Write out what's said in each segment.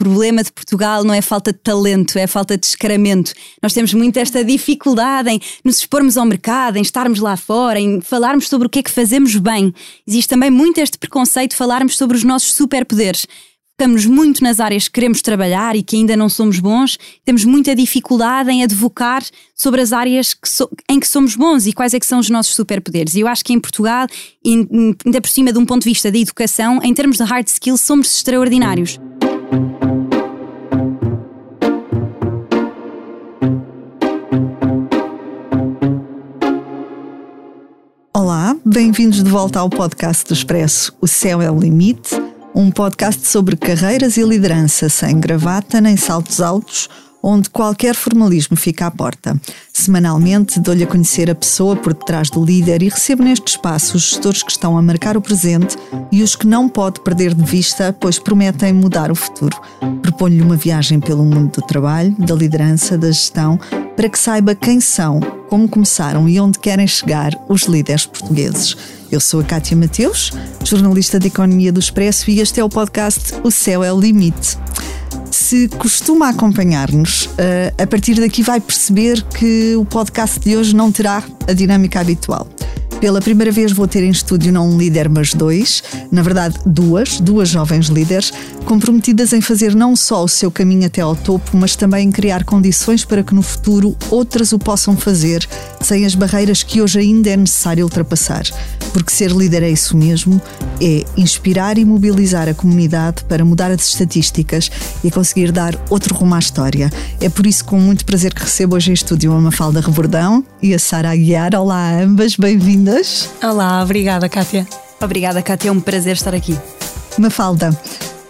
problema de Portugal não é falta de talento, é falta de descaramento. Nós temos muito esta dificuldade em nos expormos ao mercado, em estarmos lá fora, em falarmos sobre o que é que fazemos bem. Existe também muito este preconceito de falarmos sobre os nossos superpoderes. Focamos muito nas áreas que queremos trabalhar e que ainda não somos bons, temos muita dificuldade em advocar sobre as áreas que so, em que somos bons e quais é que são os nossos superpoderes. E eu acho que em Portugal, ainda por cima de um ponto de vista da educação, em termos de hard skills, somos extraordinários. Bem-vindos de volta ao podcast do Expresso O Céu é o Limite, um podcast sobre carreiras e liderança sem gravata nem saltos altos onde qualquer formalismo fica à porta. Semanalmente dou-lhe a conhecer a pessoa por detrás do líder e recebo neste espaço os gestores que estão a marcar o presente e os que não pode perder de vista, pois prometem mudar o futuro. Proponho-lhe uma viagem pelo mundo do trabalho, da liderança, da gestão, para que saiba quem são, como começaram e onde querem chegar os líderes portugueses. Eu sou a Kátia Mateus, jornalista de Economia do Expresso e este é o podcast O Céu é o Limite se costuma acompanhar-nos, eh, a partir daqui vai perceber que o podcast de hoje não terá a dinâmica habitual. Pela primeira vez vou ter em estúdio não um líder, mas dois, na verdade duas, duas jovens líderes, comprometidas em fazer não só o seu caminho até ao topo, mas também em criar condições para que no futuro outras o possam fazer, sem as barreiras que hoje ainda é necessário ultrapassar. Porque ser líder é isso mesmo, é inspirar e mobilizar a comunidade para mudar as estatísticas e conseguir dar outro rumo à história. É por isso com muito prazer que recebo hoje em estúdio a Mafalda Rebordão e a Sara Aguiar. Olá ambas, bem-vindas bem-vindas. Olá, obrigada, Kátia. Obrigada, Kátia, é um prazer estar aqui. Mafalda,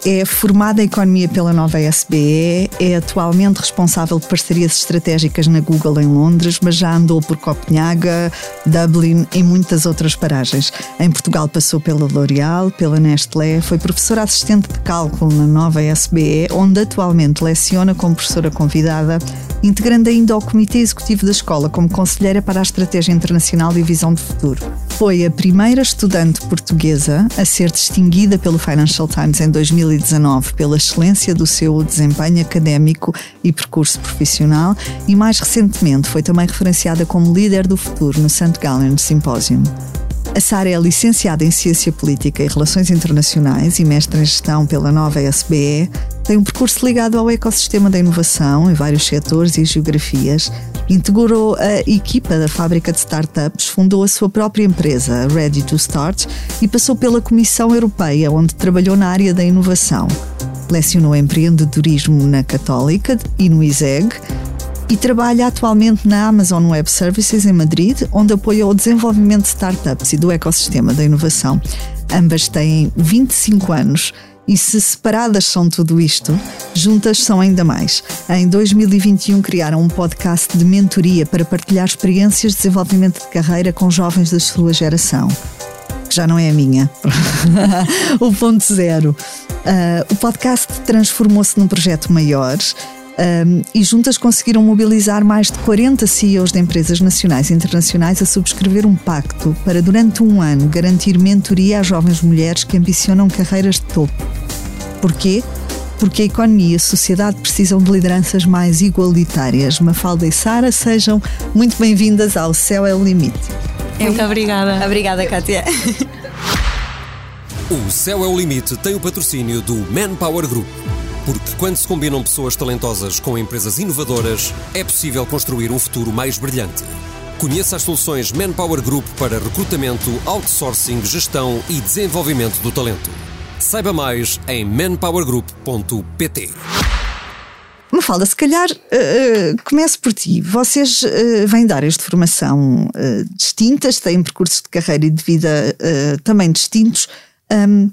é formada em Economia pela nova SBE, é atualmente responsável de parcerias estratégicas na Google em Londres, mas já andou por Copenhaga, Dublin e muitas outras paragens. Em Portugal passou pela L'Oréal, pela Nestlé, foi professora assistente de cálculo na nova SBE, onde atualmente leciona como professora convidada integrando ainda o Comitê Executivo da Escola como conselheira para a Estratégia Internacional e Visão de Futuro. Foi a primeira estudante portuguesa a ser distinguida pelo Financial Times em 2019 pela excelência do seu desempenho académico e percurso profissional e, mais recentemente, foi também referenciada como líder do futuro no St. Gallen Symposium. A Sara é licenciada em Ciência Política e Relações Internacionais e mestre em Gestão pela nova SBE. Tem um percurso ligado ao ecossistema da inovação em vários setores e geografias. Integrou a equipa da fábrica de startups, fundou a sua própria empresa, Ready to Start, e passou pela Comissão Europeia, onde trabalhou na área da inovação. Lecionou empreendedorismo na Católica e no ISEG e trabalha atualmente na Amazon Web Services em Madrid, onde apoia o desenvolvimento de startups e do ecossistema da inovação. Ambas têm 25 anos e se separadas são tudo isto, juntas são ainda mais. Em 2021 criaram um podcast de mentoria para partilhar experiências de desenvolvimento de carreira com jovens da sua geração. Que já não é a minha. o ponto zero. Uh, o podcast transformou-se num projeto maior um, e juntas conseguiram mobilizar mais de 40 CEOs de empresas nacionais e internacionais a subscrever um pacto para, durante um ano, garantir mentoria a jovens mulheres que ambicionam carreiras de topo. Porquê? Porque a economia e a sociedade precisam de lideranças mais igualitárias. Mafalda e Sara, sejam muito bem-vindas ao Céu é o Limite. Muito obrigada. Obrigada, Kátia. O Céu é o Limite tem o patrocínio do Manpower Group porque quando se combinam pessoas talentosas com empresas inovadoras, é possível construir um futuro mais brilhante. Conheça as soluções Manpower Group para recrutamento, outsourcing, gestão e desenvolvimento do talento. Saiba mais em manpowergroup.pt. Mafalda, se calhar uh, uh, comece por ti. Vocês uh, vêm de áreas de formação distintas, têm percursos de carreira e de vida também distintos. Um,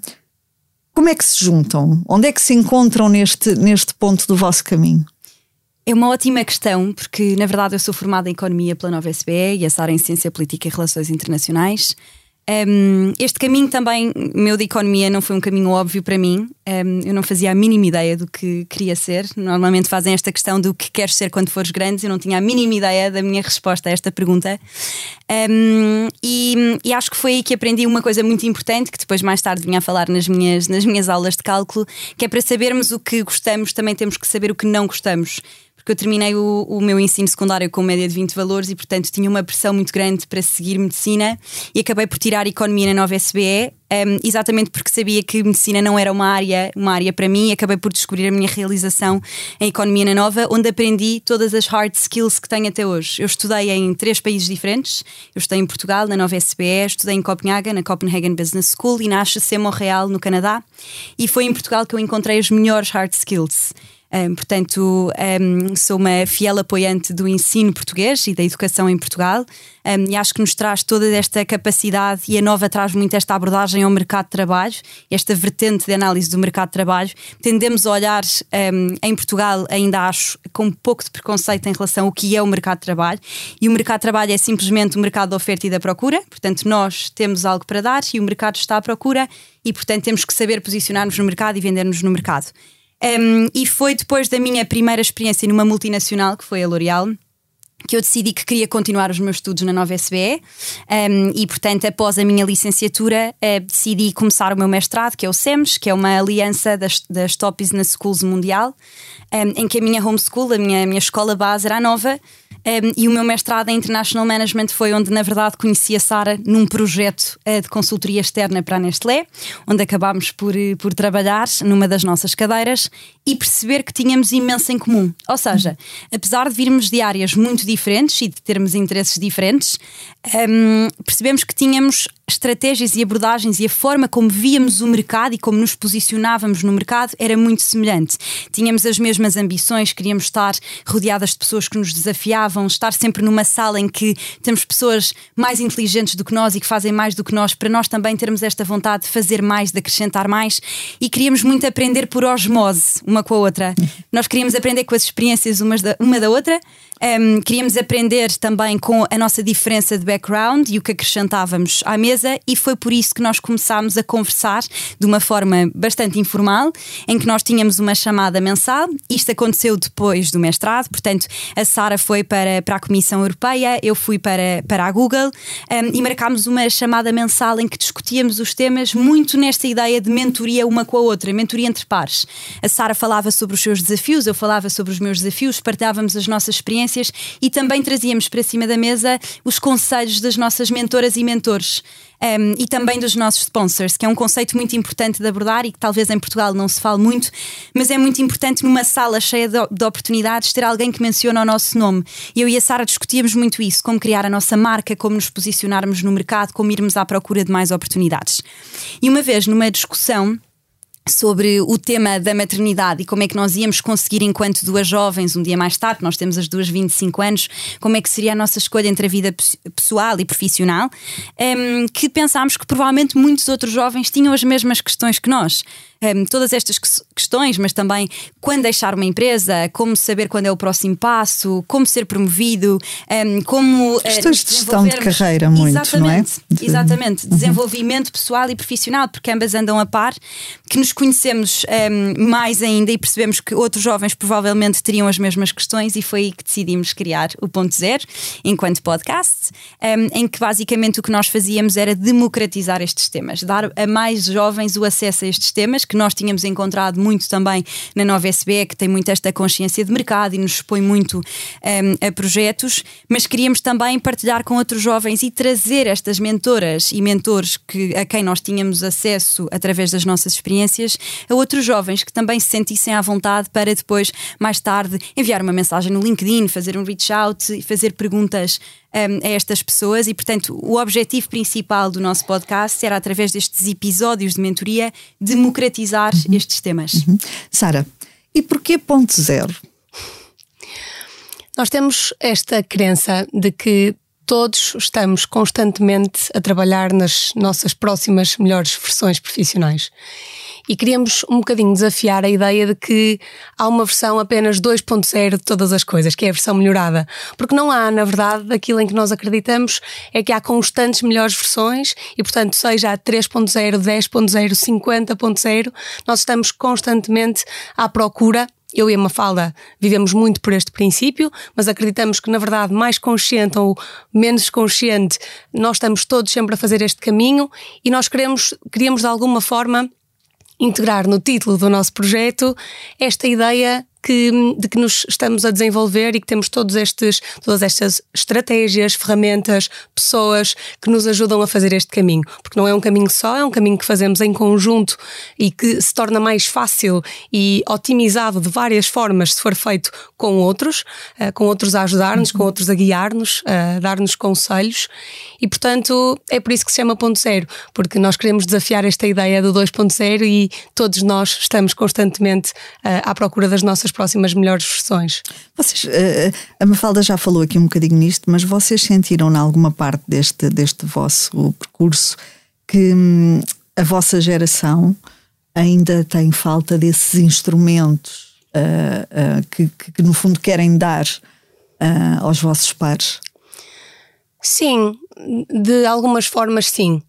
como é que se juntam? Onde é que se encontram neste, neste ponto do vosso caminho? É uma ótima questão, porque na verdade eu sou formada em Economia pela Nova SBE e a Sara em Ciência Política e Relações Internacionais. Um, este caminho também, meu de economia, não foi um caminho óbvio para mim. Um, eu não fazia a mínima ideia do que queria ser. Normalmente fazem esta questão do que queres ser quando fores grande. Eu não tinha a mínima ideia da minha resposta a esta pergunta. Um, e, e, acho que foi aí que aprendi uma coisa muito importante, que depois mais tarde vinha a falar nas minhas, nas minhas aulas de cálculo, que é para sabermos o que gostamos, também temos que saber o que não gostamos porque eu terminei o, o, meu ensino secundário com média de 20 valores e, portanto, tinha uma pressão muito grande para seguir medicina e acabei por tirar economia na nova SBE, um, exatamente porque sabia que medicina não era uma área, uma área para mim e acabei por descobrir a minha realização em economia na nova, onde aprendi todas as hard skills que tenho até hoje. Eu estudei em três países diferentes. Eu estudei em Portugal, na nova SBE, estudei em Copenhaga, na Copenhagen Business School e na HEC Montreal, no Canadá. E foi em Portugal que eu encontrei os melhores hard skills. Um, portanto, um, sou uma fiel apoiante do ensino português e da educação em Portugal um, e acho que nos traz toda esta capacidade e a nova traz muito esta abordagem ao mercado de trabalho, esta vertente de análise do mercado de trabalho. Tendemos a olhar em Portugal, ainda acho, com um pouco de preconceito em relação ao que é o mercado de trabalho e o mercado de trabalho é simplesmente o mercado da oferta e da procura, portanto, nós temos algo para dar e o mercado está à procura e, portanto, temos que saber posicionar-nos no mercado e vender-nos no mercado. Um, e foi depois da minha primeira experiência numa multinacional, que foi a L'Oréal, que eu decidi que queria continuar os meus estudos na nova SBE um, e, portanto, após a minha licenciatura, uh, decidi começar o meu mestrado, que é o SEMS, que é uma aliança das, das Top Business Schools Mundial, um, em que a minha homeschool, a minha, a minha escola base, era nova um, e o meu mestrado em International Management foi onde, na verdade, conheci a Sara num projeto uh, de consultoria externa para a Nestlé, onde acabámos por, uh, por trabalhar numa das nossas cadeiras e perceber que tínhamos imenso em comum. Ou seja, apesar de virmos de áreas muito diferentes e de termos interesses diferentes, um, percebemos que tínhamos estratégias e abordagens e a forma como víamos o mercado e como nos posicionávamos no mercado era muito semelhante. Tínhamos as mesmas ambições, queríamos estar rodeadas de pessoas que nos desafiavam, estar sempre numa sala em que temos pessoas mais inteligentes do que nós e que fazem mais do que nós, para nós também termos esta vontade de fazer mais, de acrescentar mais e queríamos muito aprender por osmose uma com a outra. Nós queríamos aprender com as experiências umas da, uma da outra um, queríamos aprender também com a nossa diferença de background e o que acrescentávamos à mesa, e foi por isso que nós começámos a conversar de uma forma bastante informal, em que nós tínhamos uma chamada mensal. Isto aconteceu depois do mestrado, portanto, a Sara foi para, para a Comissão Europeia, eu fui para, para a Google um, e marcámos uma chamada mensal em que discutíamos os temas muito nesta ideia de mentoria uma com a outra, mentoria entre pares. A Sara falava sobre os seus desafios, eu falava sobre os meus desafios, partilhávamos as nossas experiências experiências e também trazíamos para cima da mesa os conselhos das nossas mentoras e mentores. Um, e também dos nossos sponsors, que é um conceito muito importante de abordar e que talvez em Portugal não se fale muito, mas é muito importante numa sala cheia de, de oportunidades ter alguém que menciona o nosso nome. Eu e a Sara discutíamos muito isso, como criar a nossa marca, como nos posicionarmos no mercado, como irmos à procura de mais oportunidades. E uma vez numa discussão, sobre o tema da maternidade e como é que nós íamos conseguir, enquanto duas jovens, um dia mais tarde, nós temos as duas 25 anos, como é que seria a nossa escolha entre a vida pessoal e profissional, um, que pensámos que provavelmente muitos outros jovens tinham as mesmas questões que nós um, todas estas questões, mas também quando deixar uma empresa, como saber quando é o próximo passo, como ser promovido, um, como. Questões de gestão de carreira, muito, exatamente, não é? Exatamente, uhum. desenvolvimento pessoal e profissional, porque ambas andam a par, que nos conhecemos um, mais ainda e percebemos que outros jovens provavelmente teriam as mesmas questões e foi aí que decidimos criar o Ponto Zero, enquanto podcast, em que basicamente o que nós fazíamos era democratizar estes temas, dar a mais jovens o acesso a estes temas que nós tínhamos encontrado muito também na Nova SBE, que tem muito esta consciência de mercado e nos expõe muito um, a projetos, mas queríamos também partilhar com outros jovens e trazer estas mentoras e mentores que, a quem nós tínhamos acesso através das nossas experiências a outros jovens que também se sentissem à vontade para depois, mais tarde, enviar uma mensagem no LinkedIn, fazer um reach out e fazer perguntas um, a estas pessoas e, portanto, o objetivo principal do nosso podcast era, através destes episódios de mentoria, democratizar uhum. estes temas. Uhum. Sara, e porquê ponto zero? Nós temos esta crença de que todos estamos constantemente a trabalhar nas nossas próximas melhores versões profissionais. E queríamos um bocadinho desafiar a ideia de que há uma versão apenas 2.0 de todas as coisas, que é a versão melhorada. Porque não há, na verdade, aquilo em que nós acreditamos é que há constantes melhores versões e, portanto, seja a 3.0, 10.0, 50.0, nós estamos constantemente à procura eu e a Mafalda vivemos muito por este princípio, mas acreditamos que, na verdade, mais consciente ou menos consciente, nós estamos todos sempre a fazer este caminho e nós queremos, queríamos de alguma forma integrar no título do nosso projeto esta ideia que, de que nos estamos a desenvolver e que temos todos estes, todas estas estratégias, ferramentas, pessoas que nos ajudam a fazer este caminho. Porque não é um caminho só, é um caminho que fazemos em conjunto e que se torna mais fácil e otimizado de várias formas se for feito com outros, uh, com outros a ajudar-nos, uhum. com outros a guiar-nos, a dar-nos conselhos. E, portanto, é por isso que se chama ponto zero, porque nós queremos desafiar esta ideia do 2.0 e todos nós estamos constantemente uh, à procura das nossas próximas melhores versões. Vocês, uh, a Mafalda já falou aqui um bocadinho nisto, mas vocês sentiram, em alguma parte deste, deste vosso percurso, que hum, a vossa geração ainda tem falta desses instrumentos uh, uh, que, que, que, no fundo, querem dar aos vossos pares? Sim, de algumas formas, sim.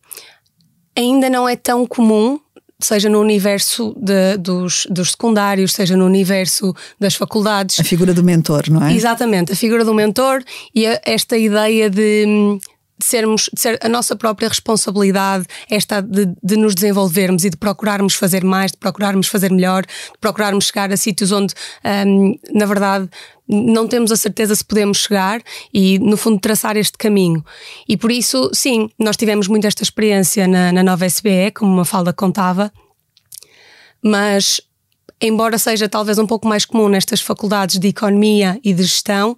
Ainda não é tão comum seja no universo de, dos, dos secundários, seja no universo das faculdades. A figura do mentor, não é? Exatamente, a figura do mentor e a, esta ideia de, de sermos, de ser a nossa própria responsabilidade, esta de, de, nos desenvolvermos e de procurarmos fazer mais, de procurarmos fazer melhor, de procurarmos chegar a sítios onde, um, na verdade, não temos a certeza se podemos chegar e, no fundo, traçar este caminho. E por isso, sim, nós tivemos muito esta experiência na, na nova SBE, como uma falda contava, mas embora seja talvez um pouco mais comum nestas faculdades de economia e de gestão,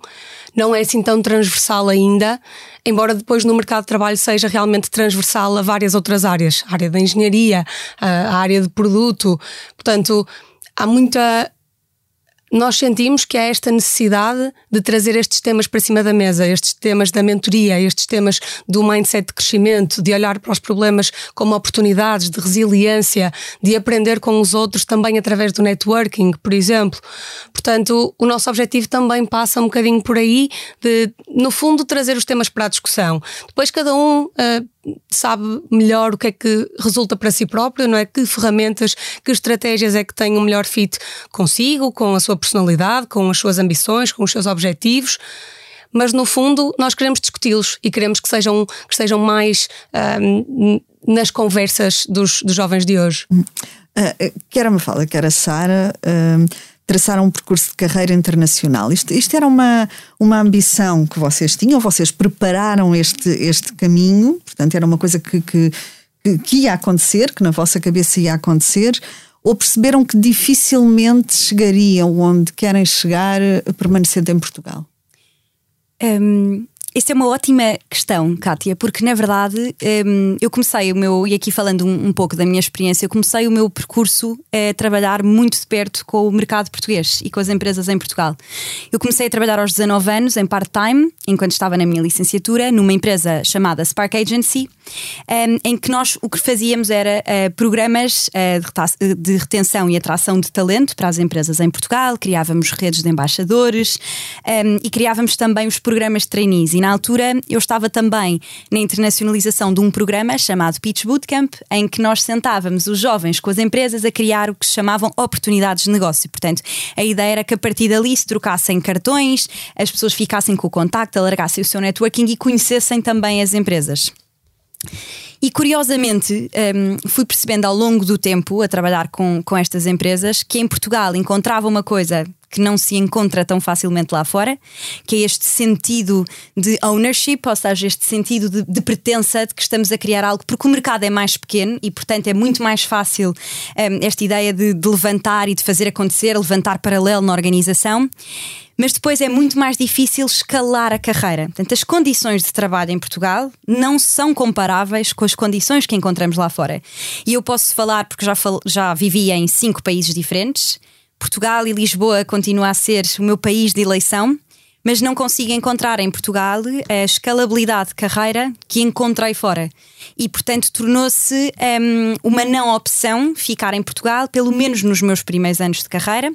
não é assim tão transversal ainda, embora depois no mercado de trabalho seja realmente transversal a várias outras áreas, a área da engenharia, a área de produto. Portanto, há muita nós sentimos que há esta necessidade de trazer estes temas para cima da mesa, estes temas da mentoria, estes temas do mindset de crescimento, de olhar para os problemas como oportunidades, de resiliência, de aprender com os outros também através do networking, por exemplo. Portanto, o nosso objetivo também passa um bocadinho por aí, de, no fundo, trazer os temas para a discussão. Depois, cada um. Uh, sabe melhor o que é que resulta para si próprio, não é? Que ferramentas, que estratégias é que tem o melhor fit consigo, com a sua personalidade, com as suas ambições, com os seus objetivos. Mas no fundo nós queremos discuti-los e queremos que sejam, que sejam mais um, nas conversas dos, dos jovens de hoje. Uh, quer a Mafalda, quer a Sara, uh, traçaram um percurso de carreira internacional. Isto, isto era uma, uma ambição que vocês tinham, vocês prepararam este, este caminho, portanto, era uma coisa que, que, que ia acontecer, que na vossa cabeça ia acontecer, ou perceberam que dificilmente chegariam onde querem chegar permanecendo em Portugal? Um, essa é uma ótima questão, Kátia, porque na verdade um, eu comecei o meu, e aqui falando um, pouco da minha experiência, eu comecei o meu percurso a trabalhar muito de perto com o mercado português e com as empresas em Portugal. Eu comecei a trabalhar aos 19 anos em part-time, enquanto estava na minha licenciatura, numa empresa chamada Spark Agency, um, em que nós o que fazíamos era uh, programas uh, de retenção e atração de talento para as empresas em Portugal, criávamos redes de embaixadores um, e criávamos também os programas de trainees na altura eu estava também na internacionalização de um programa chamado Pitch Bootcamp, em que nós sentávamos os jovens com as empresas a criar o que se chamavam oportunidades de negócio. Portanto, a ideia era que a partir dali se trocassem cartões, as pessoas ficassem com o contacto, alargassem o seu networking e conhecessem também as empresas. E curiosamente, um, fui percebendo ao longo do tempo, a trabalhar com, com estas empresas, que em Portugal encontrava uma coisa que não se encontra tão facilmente lá fora, que é este sentido de ownership, ou seja, este sentido de, de pertença, de que estamos a criar algo, porque o mercado é mais pequeno e, portanto, é muito mais fácil um, esta ideia de, de levantar e de fazer acontecer, levantar paralelo na organização mas depois é muito mais difícil escalar a carreira. Portanto, as condições de trabalho em Portugal não são comparáveis com as condições que encontramos lá fora. E eu posso falar, porque já, fal já vivi em cinco países diferentes, Portugal e Lisboa continua a ser o meu país de eleição, mas não consigo encontrar em Portugal a escalabilidade de carreira que encontrei fora. E, portanto, tornou-se um, uma não opção ficar em Portugal, pelo menos nos meus primeiros anos de carreira.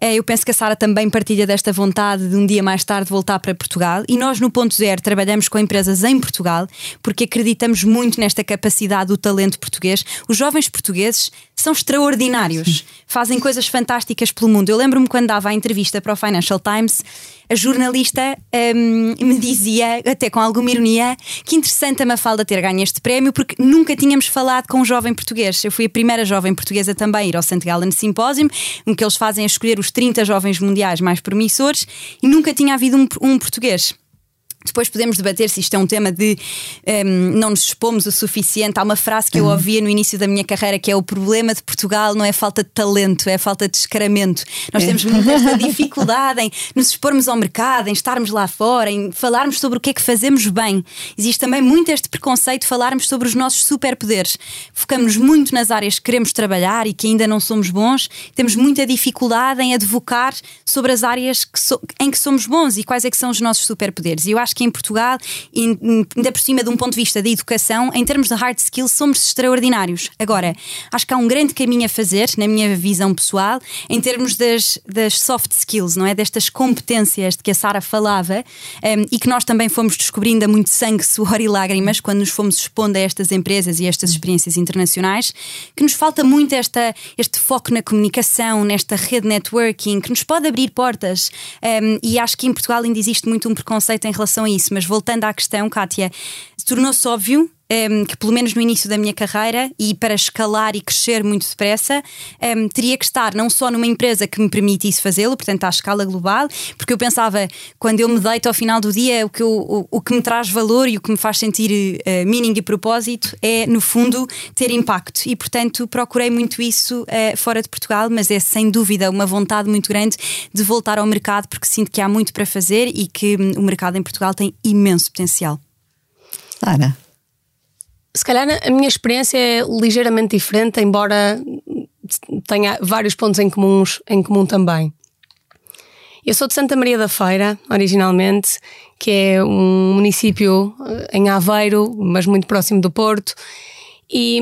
Eh, eu penso que a Sara também partilha desta vontade de um dia mais tarde voltar para Portugal e nós no Ponto Zero trabalhamos com empresas em Portugal porque acreditamos muito nesta capacidade do talento português. Os jovens portugueses são extraordinários, fazem coisas fantásticas pelo mundo. Eu lembro-me quando dava a entrevista para o Financial Times, a jornalista um, me dizia, até com alguma ironia, que interessante a Mafalda ter ganho este prémio porque nunca tínhamos falado com um jovem português. Eu fui a primeira jovem portuguesa também a ir ao St. Gallen Symposium, em que eles fazem a escolher os 30 jovens mundiais mais promissores e nunca tinha havido um, um português. Depois podemos debater se isto é um tema de um, ehm, não nos expomos o suficiente. Há uma frase que eu uhum. ouvia no início da minha carreira que é o problema de Portugal não é falta de talento, é falta de descaramento. Nós é. temos muita dificuldade em nos expormos ao mercado, em estarmos lá fora, em falarmos sobre o que é que fazemos bem. Existe também muito este preconceito de falarmos sobre os nossos superpoderes. Focamos muito nas áreas que queremos trabalhar e que ainda não somos bons. Temos muita dificuldade em advocar sobre as áreas que so em que somos bons e quais é que são os nossos superpoderes. E eu acho acho que em Portugal, ainda por cima de um ponto de vista da educação, em termos de hard skills, somos extraordinários. Agora, acho que há um grande caminho a fazer, na minha visão pessoal, em termos das, das soft skills, não é? Destas competências de que a Sara falava um, e que nós também fomos descobrindo a muito sangue, suor e lágrimas quando nos fomos expondo a estas empresas e estas experiências internacionais, que nos falta muito esta, este foco na comunicação, nesta rede networking, que nos pode abrir portas. Um, e acho que em Portugal ainda existe muito um preconceito em relação a isso, mas voltando à questão, Kátia, tornou-se óbvio um, que pelo menos no início da minha carreira e para escalar e crescer muito depressa, um, teria que estar não só numa empresa que me permitisse fazê-lo, portanto à escala global, porque eu pensava, quando eu me deito ao final do dia, o que, eu, o, o que me traz valor e o que me faz sentir uh, meaning e propósito é, no fundo, ter impacto. E portanto procurei muito isso uh, fora de Portugal, mas é sem dúvida uma vontade muito grande de voltar ao mercado, porque sinto que há muito para fazer e que um, o mercado em Portugal tem imenso potencial. Ana, se calhar a minha experiência é ligeiramente diferente, embora tenha vários pontos em, comuns, em comum também. Eu sou de Santa Maria da Feira, originalmente, que é um município eh, em Aveiro, mas muito próximo do Porto. E,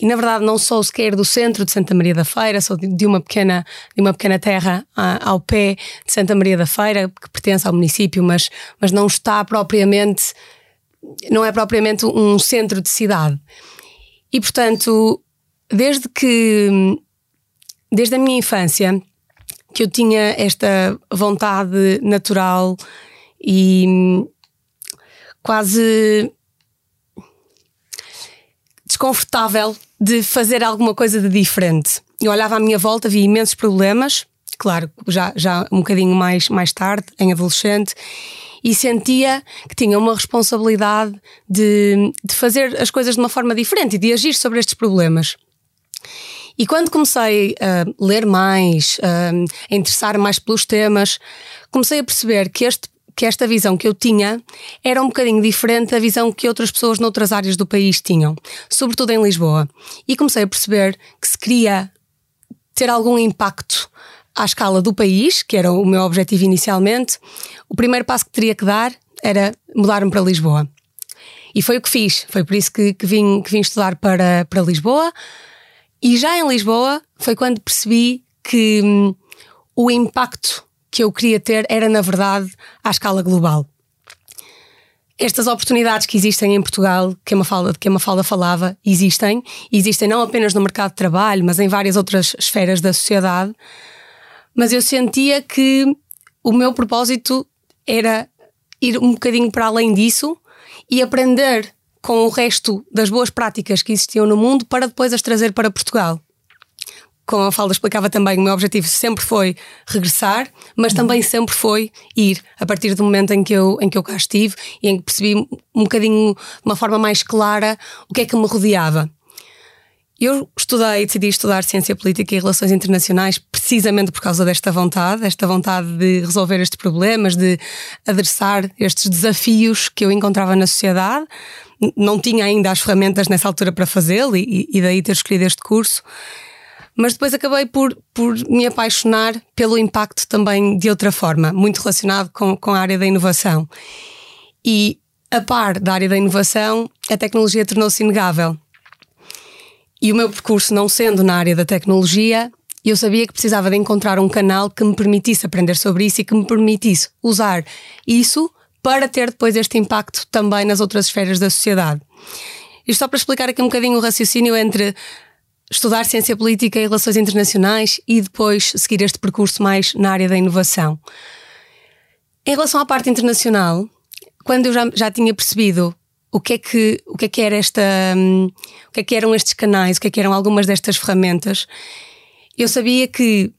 e, na verdade não sou sequer do centro de Santa Maria da Feira, sou de uma pequena, de uma pequena terra ao pé de Santa Maria da Feira, que pertence ao município, mas, mas não está propriamente não é propriamente um centro de cidade. E portanto, desde que desde a minha infância que eu tinha esta vontade natural e quase desconfortável de fazer alguma coisa de diferente. Eu olhava à minha volta, via imensos problemas, claro, já, já um bocadinho mais, mais tarde, em adolescente, e sentia que tinha uma responsabilidade de, de fazer as coisas de uma forma diferente e de agir sobre estes problemas. E quando comecei a ler mais, a interessar mais pelos temas, comecei a perceber que, este, que esta visão que eu tinha era um bocadinho diferente da visão que outras pessoas noutras áreas do país tinham, sobretudo em Lisboa. E comecei a perceber que se queria ter algum impacto à escala do país, que era o meu objetivo inicialmente, o primeiro passo que teria que dar era mudar-me para Lisboa. E foi o que fiz. Foi por isso que, que, vim, que vim estudar para, para Lisboa. E já em Lisboa foi quando percebi que hum, o impacto que eu queria ter era, na verdade, à escala global. Estas oportunidades que existem em Portugal, que a Mafalda, que a Mafalda falava, existem. Existem não apenas no mercado de trabalho, mas em várias outras esferas da sociedade mas eu sentia que o meu propósito era ir um bocadinho para além disso e aprender com o resto das boas práticas que existiam no mundo para depois as trazer para Portugal. Como a Falda explicava também, o meu objetivo sempre foi regressar, mas também sempre foi ir, a partir do momento em que eu, em que eu cá estive e em que percebi um bocadinho, de uma forma mais clara, o que é que me rodeava. Eu estudei, decidi estudar Ciência Política e Relações Internacionais precisamente por causa desta vontade, esta vontade de resolver estes problemas, de adressar estes desafios que eu encontrava na sociedade. Não tinha ainda as ferramentas nessa altura para fazê-lo e, e daí ter escolhido este curso. Mas depois acabei por, por me apaixonar pelo impacto também de outra forma, muito relacionado com, com a área da inovação. E a par da área da inovação, a tecnologia tornou-se inegável. E o meu percurso, não sendo na área da tecnologia, eu sabia que precisava de encontrar um canal que me permitisse aprender sobre isso e que me permitisse usar isso para ter depois este impacto também nas outras esferas da sociedade. Isto só para explicar aqui um bocadinho o raciocínio entre estudar ciência política e relações internacionais e depois seguir este percurso mais na área da inovação. Em relação à parte internacional, quando eu já, já tinha percebido o que é que o que é que era esta um, o que é que eram estes canais? O que é que eram algumas destas ferramentas? Eu sabia que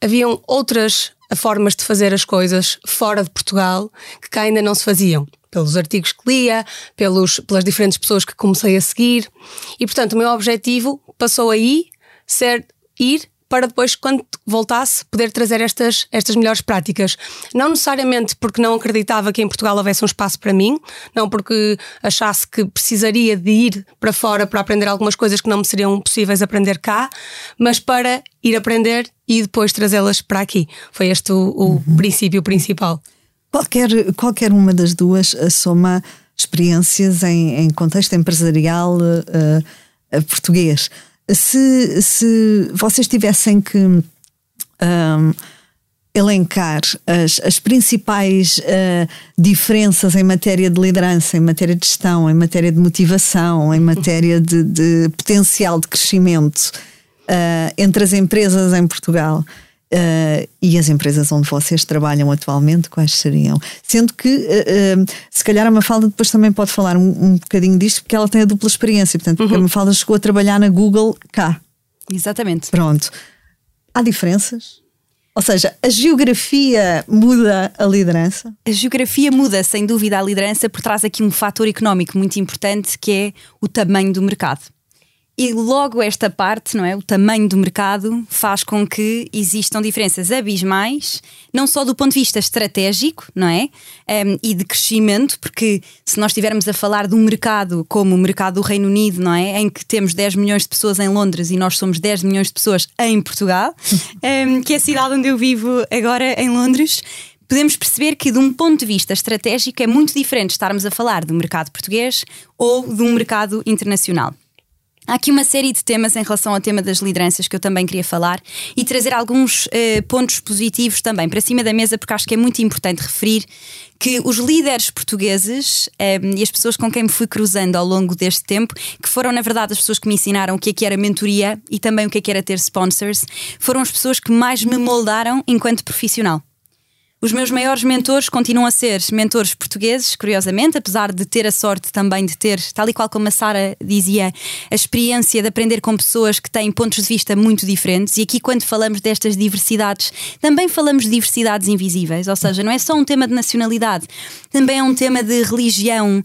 haviam outras formas de fazer as coisas fora de Portugal que cá ainda não se faziam pelos artigos que lia pelos pelas diferentes pessoas que comecei a seguir. E portanto o meu objetivo passou aí ser ir para depois, quando voltasse, poder trazer estas, estas melhores práticas. Não necessariamente porque não acreditava que em Portugal houvesse um espaço para mim, não porque achasse que precisaria de ir para fora para aprender algumas coisas que não me seriam possíveis aprender cá, mas para ir aprender e depois trazê-las para aqui. Foi este o, o uhum. princípio principal. Qualquer, qualquer uma das duas soma experiências em, em contexto empresarial uh, português se, se vocês tivessem que um, elencar as, as principais uh, diferenças em matéria de liderança, em matéria de gestão, em matéria de motivação, em matéria de, de potencial de crescimento uh, entre as empresas em Portugal. Uh, e as empresas onde vocês trabalham atualmente, quais seriam? Sendo que, uh, uh, se calhar, a Mafalda depois também pode falar um, um bocadinho disto, porque ela tem a dupla experiência. Portanto, uhum. a Mafalda chegou a trabalhar na Google cá. Exatamente. Pronto. Há diferenças? Ou seja, a geografia muda a liderança? A geografia muda, sem dúvida, a liderança, por trás aqui um fator económico muito importante que é o tamanho do mercado. E logo esta parte, não é? O tamanho do mercado faz com que existam diferenças abismais, não só do ponto de vista estratégico, não é? Um, e de crescimento, porque se nós estivermos a falar de um mercado como o mercado do Reino Unido, não é? Em que temos 10 milhões de pessoas em Londres e nós somos 10 milhões de pessoas em Portugal, um, que é a cidade onde eu vivo agora em Londres, podemos perceber que, de um ponto de vista estratégico, é muito diferente estarmos a falar do mercado português ou de um mercado internacional. Há aqui uma série de temas em relação ao tema das lideranças que eu também queria falar e trazer alguns uh, pontos positivos também para cima da mesa, porque acho que é muito importante referir que os líderes portugueses eh, e as pessoas com quem me fui cruzando ao longo deste tempo, que foram na verdade as pessoas que me ensinaram o que é que era mentoria e também o que é que era ter sponsors, foram as pessoas que mais me moldaram enquanto profissional. Os meus maiores mentores continuam a ser mentores portugueses, curiosamente, apesar de ter a sorte também de ter, tal e qual como a Sara dizia, a experiência de aprender com pessoas que têm pontos de vista muito diferentes. E aqui, quando falamos destas diversidades, também falamos de diversidades invisíveis, ou seja, não é só um tema de nacionalidade, também é um tema de religião,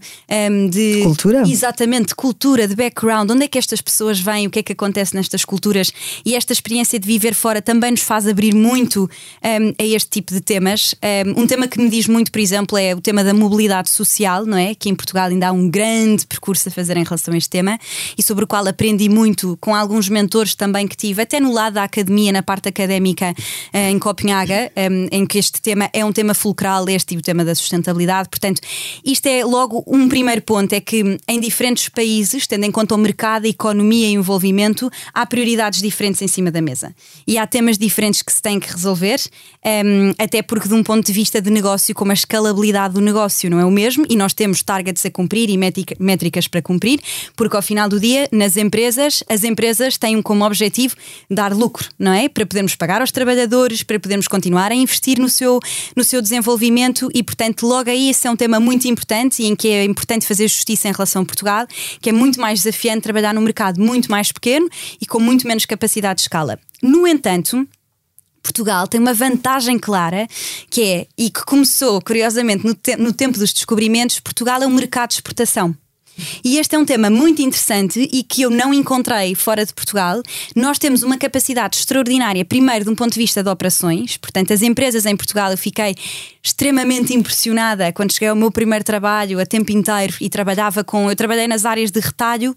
um, de cultura. Exatamente, cultura, de background, onde é que estas pessoas vêm, o que é que acontece nestas culturas. E esta experiência de viver fora também nos faz abrir muito um, a este tipo de temas. Um tema que me diz muito, por exemplo, é o tema da mobilidade social, não é? Que em Portugal ainda há um grande percurso a fazer em relação a este tema e sobre o qual aprendi muito com alguns mentores também que tive, até no lado da academia, na parte académica eh, em Copenhaga, em que este tema é um tema fulcral, este e o tema da sustentabilidade. Portanto, isto é logo um primeiro ponto: é que em diferentes países, tendo em conta o mercado, a economia e o envolvimento, há prioridades diferentes em cima da mesa e há temas diferentes que se têm que resolver, até porque de um ponto de vista de negócio, como a escalabilidade do negócio não é o mesmo e nós temos targets a cumprir e métricas para cumprir, porque ao final do dia, nas empresas, as empresas têm como objetivo dar lucro, não é? Para podermos pagar aos trabalhadores, para podermos continuar a investir no seu, no seu desenvolvimento e, portanto, logo aí esse é um tema muito importante e em que é importante fazer justiça em relação a Portugal, que é muito mais desafiante trabalhar num mercado muito mais pequeno e com muito menos capacidade de escala. No entanto, Portugal tem uma vantagem clara que é, e que começou curiosamente no, te no tempo dos descobrimentos, Portugal é um mercado de exportação. E este é um tema muito interessante e que eu não encontrei fora de Portugal. Nós temos uma capacidade extraordinária, primeiro, de um ponto de vista de operações, portanto, as empresas em Portugal, eu fiquei extremamente impressionada quando cheguei ao meu primeiro trabalho a tempo inteiro e trabalhava com. Eu trabalhei nas áreas de retalho,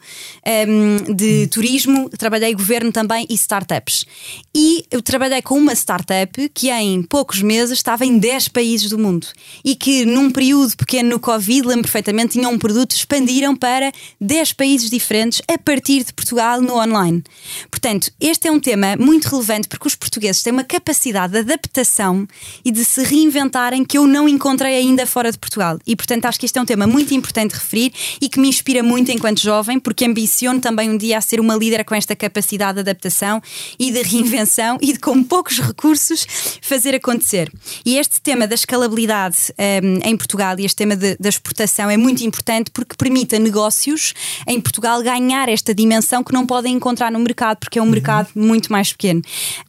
um, de turismo, trabalhei governo também e startups. E eu trabalhei com uma startup que em poucos meses estava em 10 países do mundo e que num período pequeno no Covid, lembro perfeitamente, tinham um produto, expandiram para 10 países diferentes a partir de Portugal no online. Portanto, este é um tema muito relevante porque os portugueses têm uma capacidade de adaptação e de se reinventarem que eu não encontrei ainda fora de Portugal. E, portanto, acho que este é um tema muito importante de referir e que me inspira muito enquanto jovem, porque ambiciono também um dia a ser uma líder com esta capacidade de adaptação e de reinvenção e de, com poucos recursos, fazer acontecer. E este tema da escalabilidade um, em Portugal e este tema de, da exportação é muito importante porque permite a negócios em Portugal ganhar esta dimensão que não podem encontrar no mercado, porque é um uhum. mercado muito mais pequeno.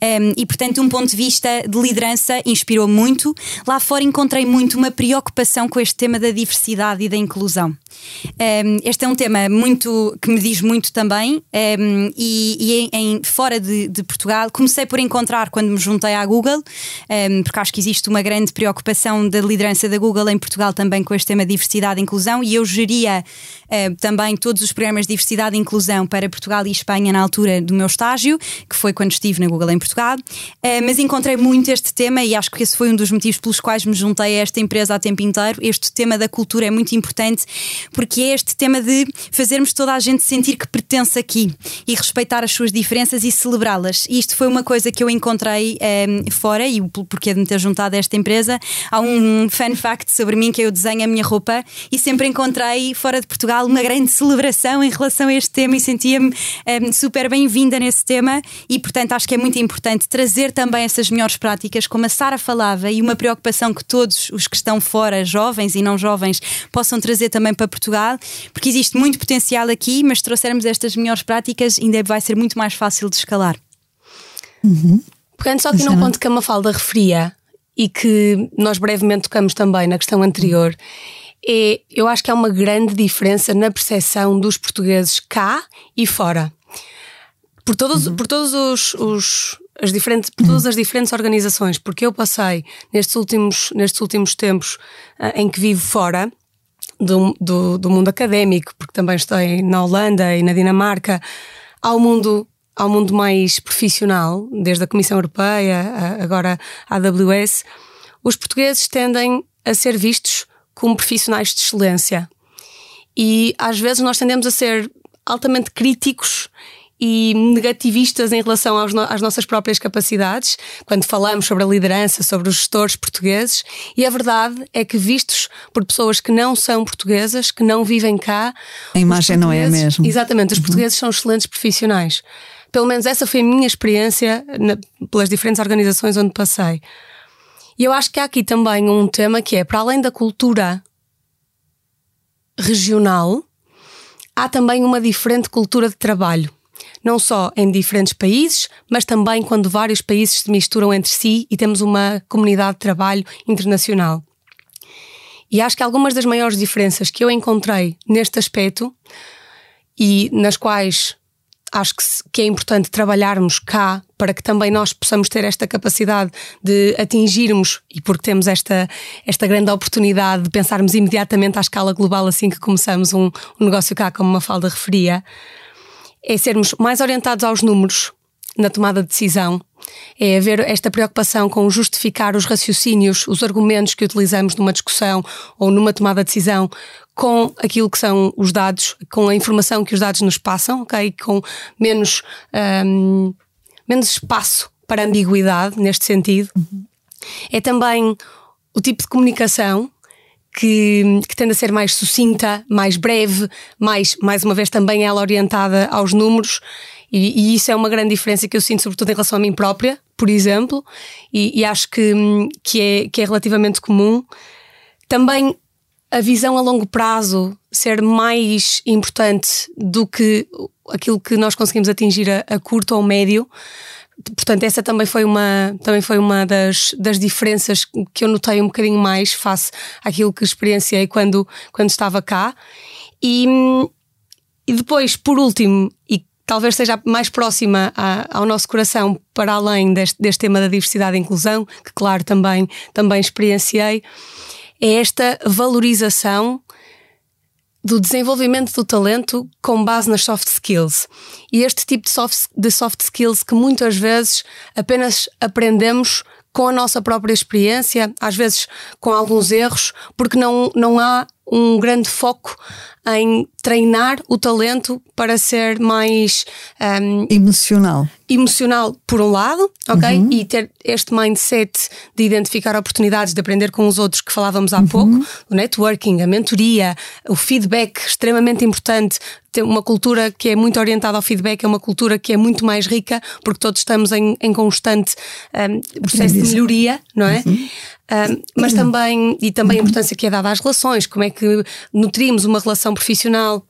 Um, e, portanto, um ponto de vista de liderança, inspirou muito. Lá fora encontrei muito uma preocupação com este tema da diversidade e da inclusão. Um, este é um tema muito que me diz muito também, um, e, e em, fora de, de, Portugal comecei por encontrar quando me juntei à Google, um, porque acho que existe uma grande preocupação da liderança da Google em Portugal também com este tema de diversidade e inclusão, e eu geria uh, também todos os programas de diversidade e inclusão para Portugal e Espanha na altura do meu estágio, que foi quando estive na Google em Portugal. Uh, mas encontrei muito este tema e acho que esse foi um dos motivos pelos quais me juntei a esta empresa a tempo inteiro. Este tema da cultura é muito importante porque é este tema de fazermos toda a gente sentir que pertence aqui e respeitar as suas diferenças e celebrá-las. E isto foi uma coisa que eu encontrei um, ehm, fora e o porquê de me ter juntado a esta empresa. Há um fun fact sobre mim que eu desenho a minha roupa e sempre encontrei fora de Portugal uma grande celebração em relação a este tema e sentia-me um, ehm, super bem-vinda nesse tema e, portanto, acho que é muito importante trazer também essas melhores práticas, como a Sara falava, e uma preocupação que todos os que estão fora, jovens e não jovens, possam trazer também para Portugal, porque existe muito potencial aqui, mas se trouxermos estas melhores práticas, ainda vai ser muito mais fácil de escalar. Uhum. Pegando só aqui num ponto que a Mafalda referia e que nós brevemente tocamos também na questão anterior, é, eu acho que há uma grande diferença na percepção dos portugueses cá e fora. Por todos, uhum. por todos os, os, as diferentes, por todas as diferentes organizações, porque eu passei nestes últimos, nestes últimos tempos uh, em que vivo fora do, do, do, mundo académico, porque também estou na Holanda e na Dinamarca, ao mundo, ao mundo mais profissional, desde a Comissão Europeia, agora a AWS, os portugueses tendem a ser vistos como profissionais de excelência. E às vezes nós tendemos a ser altamente críticos e negativistas em relação no, às nossas próprias capacidades, quando falamos sobre a liderança, sobre os gestores portugueses, e a verdade é que, vistos por pessoas que não são portuguesas, que não vivem cá, a imagem não é a mesma. Exatamente, os uhum. portugueses são excelentes profissionais. Pelo menos essa foi a minha experiência na, pelas diferentes organizações onde passei. E eu acho que há aqui também um tema que é, para além da cultura regional, há também uma diferente cultura de trabalho não só em diferentes países, mas também quando vários países se misturam entre si e temos uma comunidade de trabalho internacional. E acho que algumas das maiores diferenças que eu encontrei neste aspecto e nas quais acho que, que, é importante trabalharmos cá para que também nós possamos ter esta capacidade de atingirmos, e porque temos esta, esta grande oportunidade de pensarmos imediatamente à escala global assim que começamos um, um negócio cá, como uma falda referia, é sermos mais orientados aos números na tomada de decisão, é haver esta preocupação com justificar os raciocínios, os argumentos que utilizamos numa discussão ou numa tomada de decisão com aquilo que são os dados, com a informação que os dados nos passam, ok? Com menos, um, menos espaço para ambiguidade neste sentido. Uhum. É também o tipo de comunicação que, que tende a ser mais sucinta, mais breve, mais, mais uma vez também ela orientada aos números. E, e, isso é uma grande diferença que eu sinto, sobretudo em relação a mim própria, por exemplo, e, e acho que, que, é, que é relativamente comum. Também a visão a longo prazo ser mais importante do que aquilo que nós conseguimos atingir a, a curto ou médio portanto, essa também foi uma, também foi uma das, das diferenças que eu notei um bocadinho mais face àquilo que experienciei quando, quando estava cá. E, e depois, por último, e talvez seja mais próxima a, ao nosso coração, para além deste, deste tema da diversidade e inclusão, que, claro, também, também experienciei, é esta valorização do desenvolvimento do talento com base nas soft skills. E este tipo de soft, de soft skills que muitas vezes apenas aprendemos com a nossa própria experiência, às vezes com alguns erros, porque não, não há um grande foco em treinar o talento para ser mais um, emocional. Emocional, por um lado, ok? Uhum. E ter este mindset de identificar oportunidades, de aprender com os outros que falávamos há uhum. pouco, o networking, a mentoria, o feedback, extremamente importante. Uma cultura que é muito orientada ao feedback, é uma cultura que é muito mais rica, porque todos estamos em, em constante um, processo de melhoria, não é? Uhum. Um, mas também, e também a importância que é dada às relações, como é que nutrimos uma relação profissional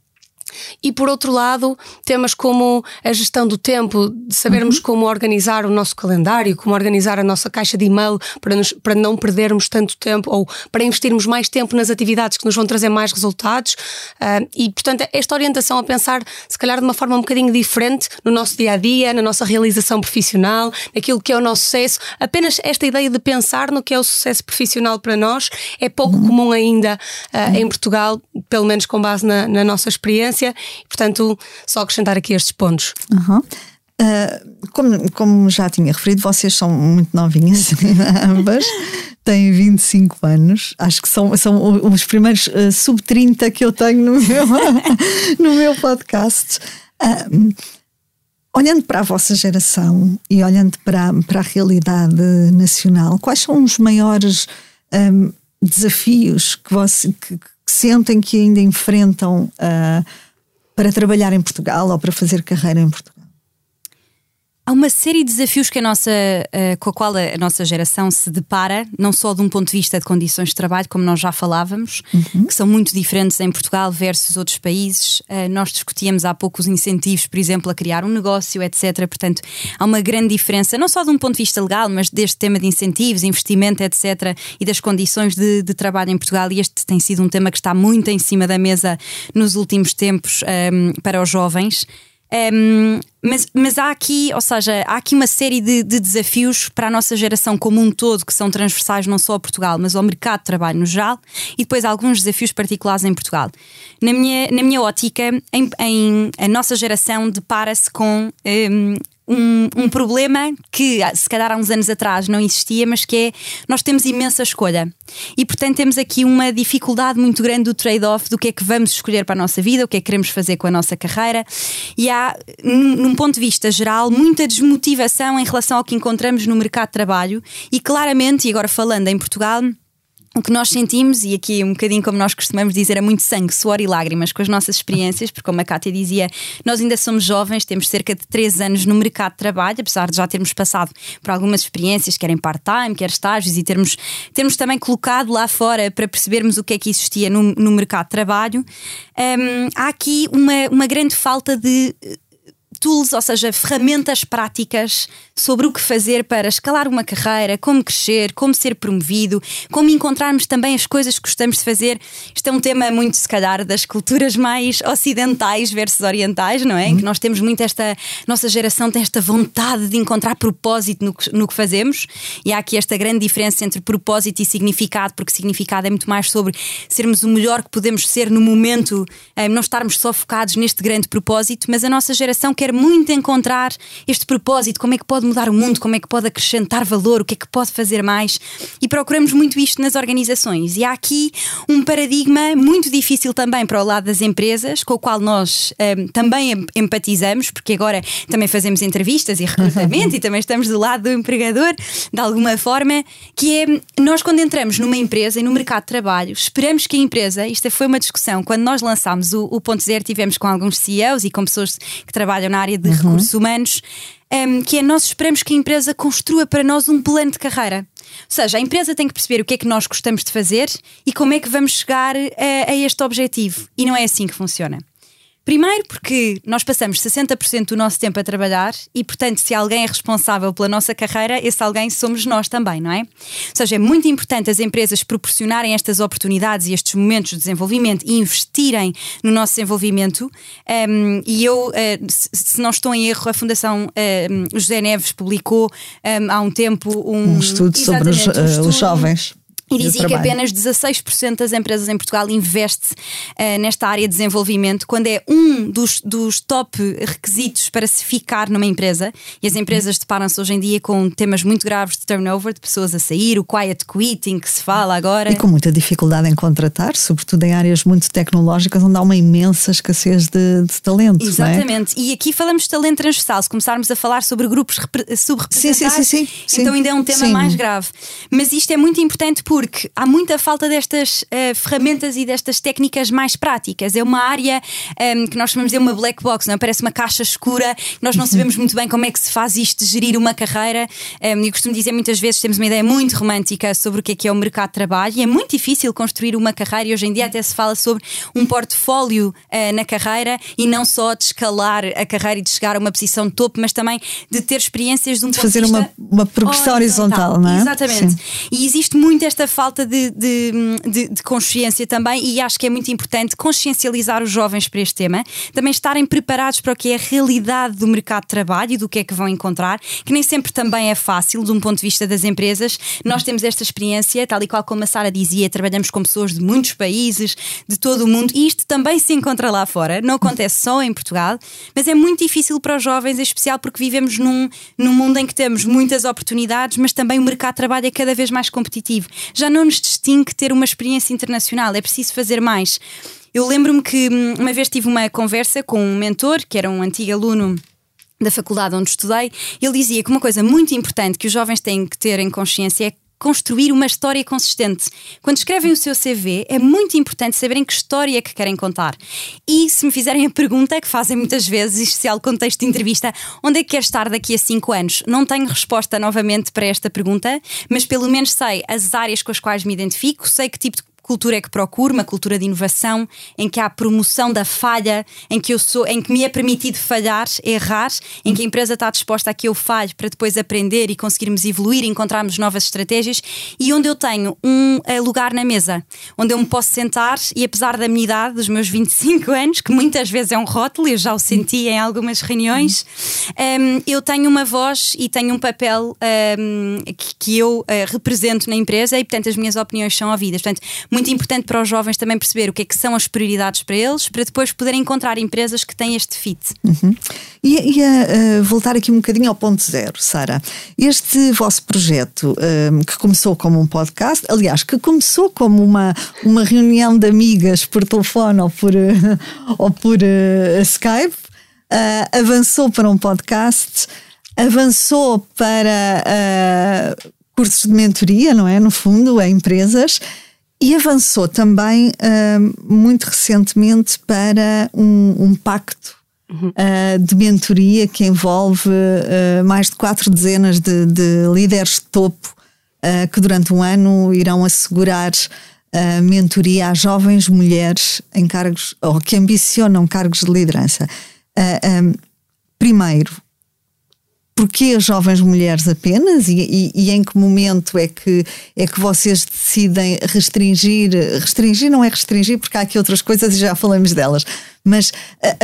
e por outro lado, temas como a gestão do tempo, de sabermos uhum. como organizar o nosso calendário, como organizar a nossa caixa de e-mail para, nos, para não perdermos tanto tempo ou para investirmos mais tempo nas atividades que nos vão trazer mais resultados. Uh, e, portanto, esta orientação a pensar, se calhar, de uma forma um bocadinho diferente no nosso dia a dia, na nossa realização profissional, naquilo que é o nosso sucesso. Apenas esta ideia de pensar no que é o sucesso profissional para nós é pouco uhum. comum ainda uh, em Portugal, pelo menos com base na, na nossa experiência experiência. Portanto, só acrescentar aqui estes pontos. Uhum. Uh, como, como já tinha referido, vocês são muito novinhas, ambas, têm 25 anos, acho que são, são os primeiros uh, sub-30 que eu tenho no meu, no meu podcast. Uh, olhando para a vossa geração e olhando para, para a realidade nacional, quais são os maiores um, desafios que, você, que, que, sentem que ainda enfrentam? Uh, para trabalhar em Portugal ou para fazer carreira em Portugal? Há uma série de desafios que a nossa, uh, com a qual a, nossa geração se depara, não só de um ponto de vista de condições de trabalho, como nós já falávamos, uhum. que são muito diferentes em Portugal versus outros países. Uh, nós discutíamos há pouco os incentivos, por exemplo, a criar um negócio, etc. Portanto, há uma grande diferença, não só de um ponto de vista legal, mas deste tema de incentivos, investimento, etc. e das condições de, de trabalho em Portugal. E este tem sido um tema que está muito em cima da mesa nos últimos tempos um, ehm, para os jovens. Um, mas, mas há aqui, ou seja, há aqui uma série de, de, desafios para a nossa geração como um todo, que são transversais não só a Portugal, mas ao mercado de trabalho no geral, e depois alguns desafios particulares em Portugal. Na minha, na minha ótica, em, em a nossa geração depara-se com um, um, um, problema que ah, se calhar há uns anos atrás não existia, mas que é nós temos imensa escolha. E portanto temos aqui uma dificuldade muito grande do trade-off do que é que vamos escolher para a nossa vida, o que é que queremos fazer com a nossa carreira. E há, num, num ponto de vista geral, muita desmotivação em relação ao que encontramos no mercado de trabalho e claramente, e agora falando em Portugal, o que nós sentimos, e aqui um bocadinho como nós costumamos dizer, é muito sangue, suor e lágrimas com as nossas experiências, porque como a Kátia dizia, nós ainda somos jovens, temos cerca de 3 anos no mercado de trabalho, apesar de já termos passado por algumas experiências, quer em part-time, quer estágios, e termos, termos também colocado lá fora para percebermos o que é que existia no, no mercado de trabalho. Um, há aqui uma, uma grande falta de tools, ou seja, ferramentas práticas sobre o que fazer para escalar uma carreira, como crescer, como ser promovido, como encontrarmos também as coisas que gostamos de fazer. Isto é um tema muito, se calhar, das culturas mais ocidentais versus orientais, não é? Em que nós temos muito esta. Nossa geração tem esta vontade de encontrar propósito no que, no que fazemos, e há aqui esta grande diferença entre propósito e significado, porque significado é muito mais sobre sermos o melhor que podemos ser no momento, eh, não estarmos só focados neste grande propósito, mas a nossa geração quer muito encontrar este propósito, como é que pode mudar o mundo, como é que pode acrescentar valor, o que é que pode fazer mais. E procuramos muito isto nas organizações. E há aqui um paradigma muito difícil também para o lado das empresas, com o qual nós um, também empatizamos, porque agora também fazemos entrevistas e recrutamento e também estamos do lado do empregador, de alguma forma, que é nós quando entramos numa empresa e no mercado de trabalho, esperamos que a empresa, isto foi uma discussão, quando nós lançámos o, o Ponto Zero, tivemos com alguns CEOs e com pessoas que trabalham na área de uhum. recursos humanos um, que é nós esperamos que a empresa construa para nós um plano de carreira. Ou seja, a empresa tem que perceber o que é que nós gostamos de fazer e como é que vamos chegar a, a este objetivo. E não é assim que funciona. Primeiro, porque nós passamos 60% do nosso tempo a trabalhar e, portanto, se alguém é responsável pela nossa carreira, esse alguém somos nós também, não é? Ou seja, é muito importante as empresas proporcionarem estas oportunidades e estes momentos de desenvolvimento e investirem no nosso desenvolvimento. Um, e eu, uh, se não estou em erro, a Fundação José Neves publicou um, há um tempo um, um estudo sobre os, uh, os jovens. E dizia que apenas 16% das empresas em Portugal investe uh, nesta área de desenvolvimento, quando é um dos, dos top requisitos para se ficar numa empresa. E as empresas deparam-se hoje em dia com temas muito graves de turnover, de pessoas a sair, o quiet quitting que se fala agora. E com muita dificuldade em contratar, sobretudo em áreas muito tecnológicas, onde há uma imensa escassez de, de talento. É? Exatamente. É? E aqui falamos de talento transversal. Se começarmos a falar sobre grupos subrepresentados, sim, sim, sim, então ainda é um tema mais grave. Mas isto é muito importante porque porque há muita falta destas uh, ferramentas e destas técnicas mais práticas. É uma área um, ehm, que nós chamamos de uma black box, não é? parece uma caixa escura, nós não sabemos muito bem como é que se faz isto de gerir uma carreira. Um, ehm, e costumo dizer muitas vezes temos uma ideia muito romântica sobre o que é que é o mercado de trabalho e é muito difícil construir uma carreira e hoje em dia até se fala sobre um portfólio uh, na carreira e não só de escalar a carreira e de chegar a uma posição de topo, mas também de ter experiências de um de fazer uma, uma progressão horizontal, horizontal, não é? Exatamente. Sim. E existe muito esta falta de, de, de, de, consciência também, e acho que é muito importante consciencializar os jovens para este tema, também estarem preparados para o que é a realidade do mercado de trabalho e do que é que vão encontrar, que nem sempre também é fácil de um ponto de vista das empresas. Nós temos esta experiência, tal e qual como a Sara dizia, trabalhamos com pessoas de muitos países, de todo o mundo, e isto também se encontra lá fora, não acontece só em Portugal, mas é muito difícil para os jovens, em especial porque vivemos num, num mundo em que temos muitas oportunidades, mas também o mercado de trabalho é cada vez mais competitivo. Já não nos distingue ter uma experiência internacional, é preciso fazer mais. Eu lembro-me que hum, uma vez tive uma conversa com um mentor, que era um antigo aluno da faculdade onde estudei, ele dizia que uma coisa muito importante que os jovens têm que ter em consciência é construir uma história consistente. Quando escrevem o seu CV, é muito importante saberem que história é que querem contar. E se me fizerem a pergunta, que fazem muitas vezes, em especial contexto de entrevista, onde é que quer estar daqui a 5 anos? Não tenho resposta novamente para esta pergunta, mas pelo menos sei as áreas com as quais me identifico, sei que tipo de cultura é que procuro, uma cultura de inovação, em que há promoção da falha, em que eu sou, em que me é permitido falhar, errar, em que a empresa está disposta a que eu falhe para depois aprender e conseguirmos evoluir, encontrarmos novas estratégias e onde eu tenho um eh, lugar na mesa, onde eu me posso sentar e apesar da minha idade, dos meus 25 anos, que muitas vezes é um rótulo, eu já o senti em algumas reuniões, um, ehm, eu tenho uma voz e tenho um papel um, ehm, que, que, eu uh, represento na empresa e portanto as minhas opiniões são ouvidas. Portanto, muito importante para os jovens também perceber o que é que são as prioridades para eles, para depois poderem encontrar empresas que têm este fit. Uhum. E, e a, voltar aqui um bocadinho ao ponto zero, Sara. Este vosso projeto, um, que começou como um podcast, aliás, que começou como uma, uma reunião de amigas por telefone ou por, uh, ou por uh, Skype, uh, avançou para um podcast, avançou para cursos de mentoria, não é? No fundo, a empresas. E avançou também uh, muito recentemente para um, um pacto uhum. uh, de mentoria que envolve uh, mais de quatro dezenas de, de líderes de topo que durante um ano irão assegurar a mentoria a jovens mulheres em cargos ou que ambicionam cargos de liderança. Primeiro, porquê as jovens mulheres apenas e, e, e, em que momento é que, é que vocês decidem restringir? Restringir não é restringir, porque há aqui outras coisas e já falamos delas, mas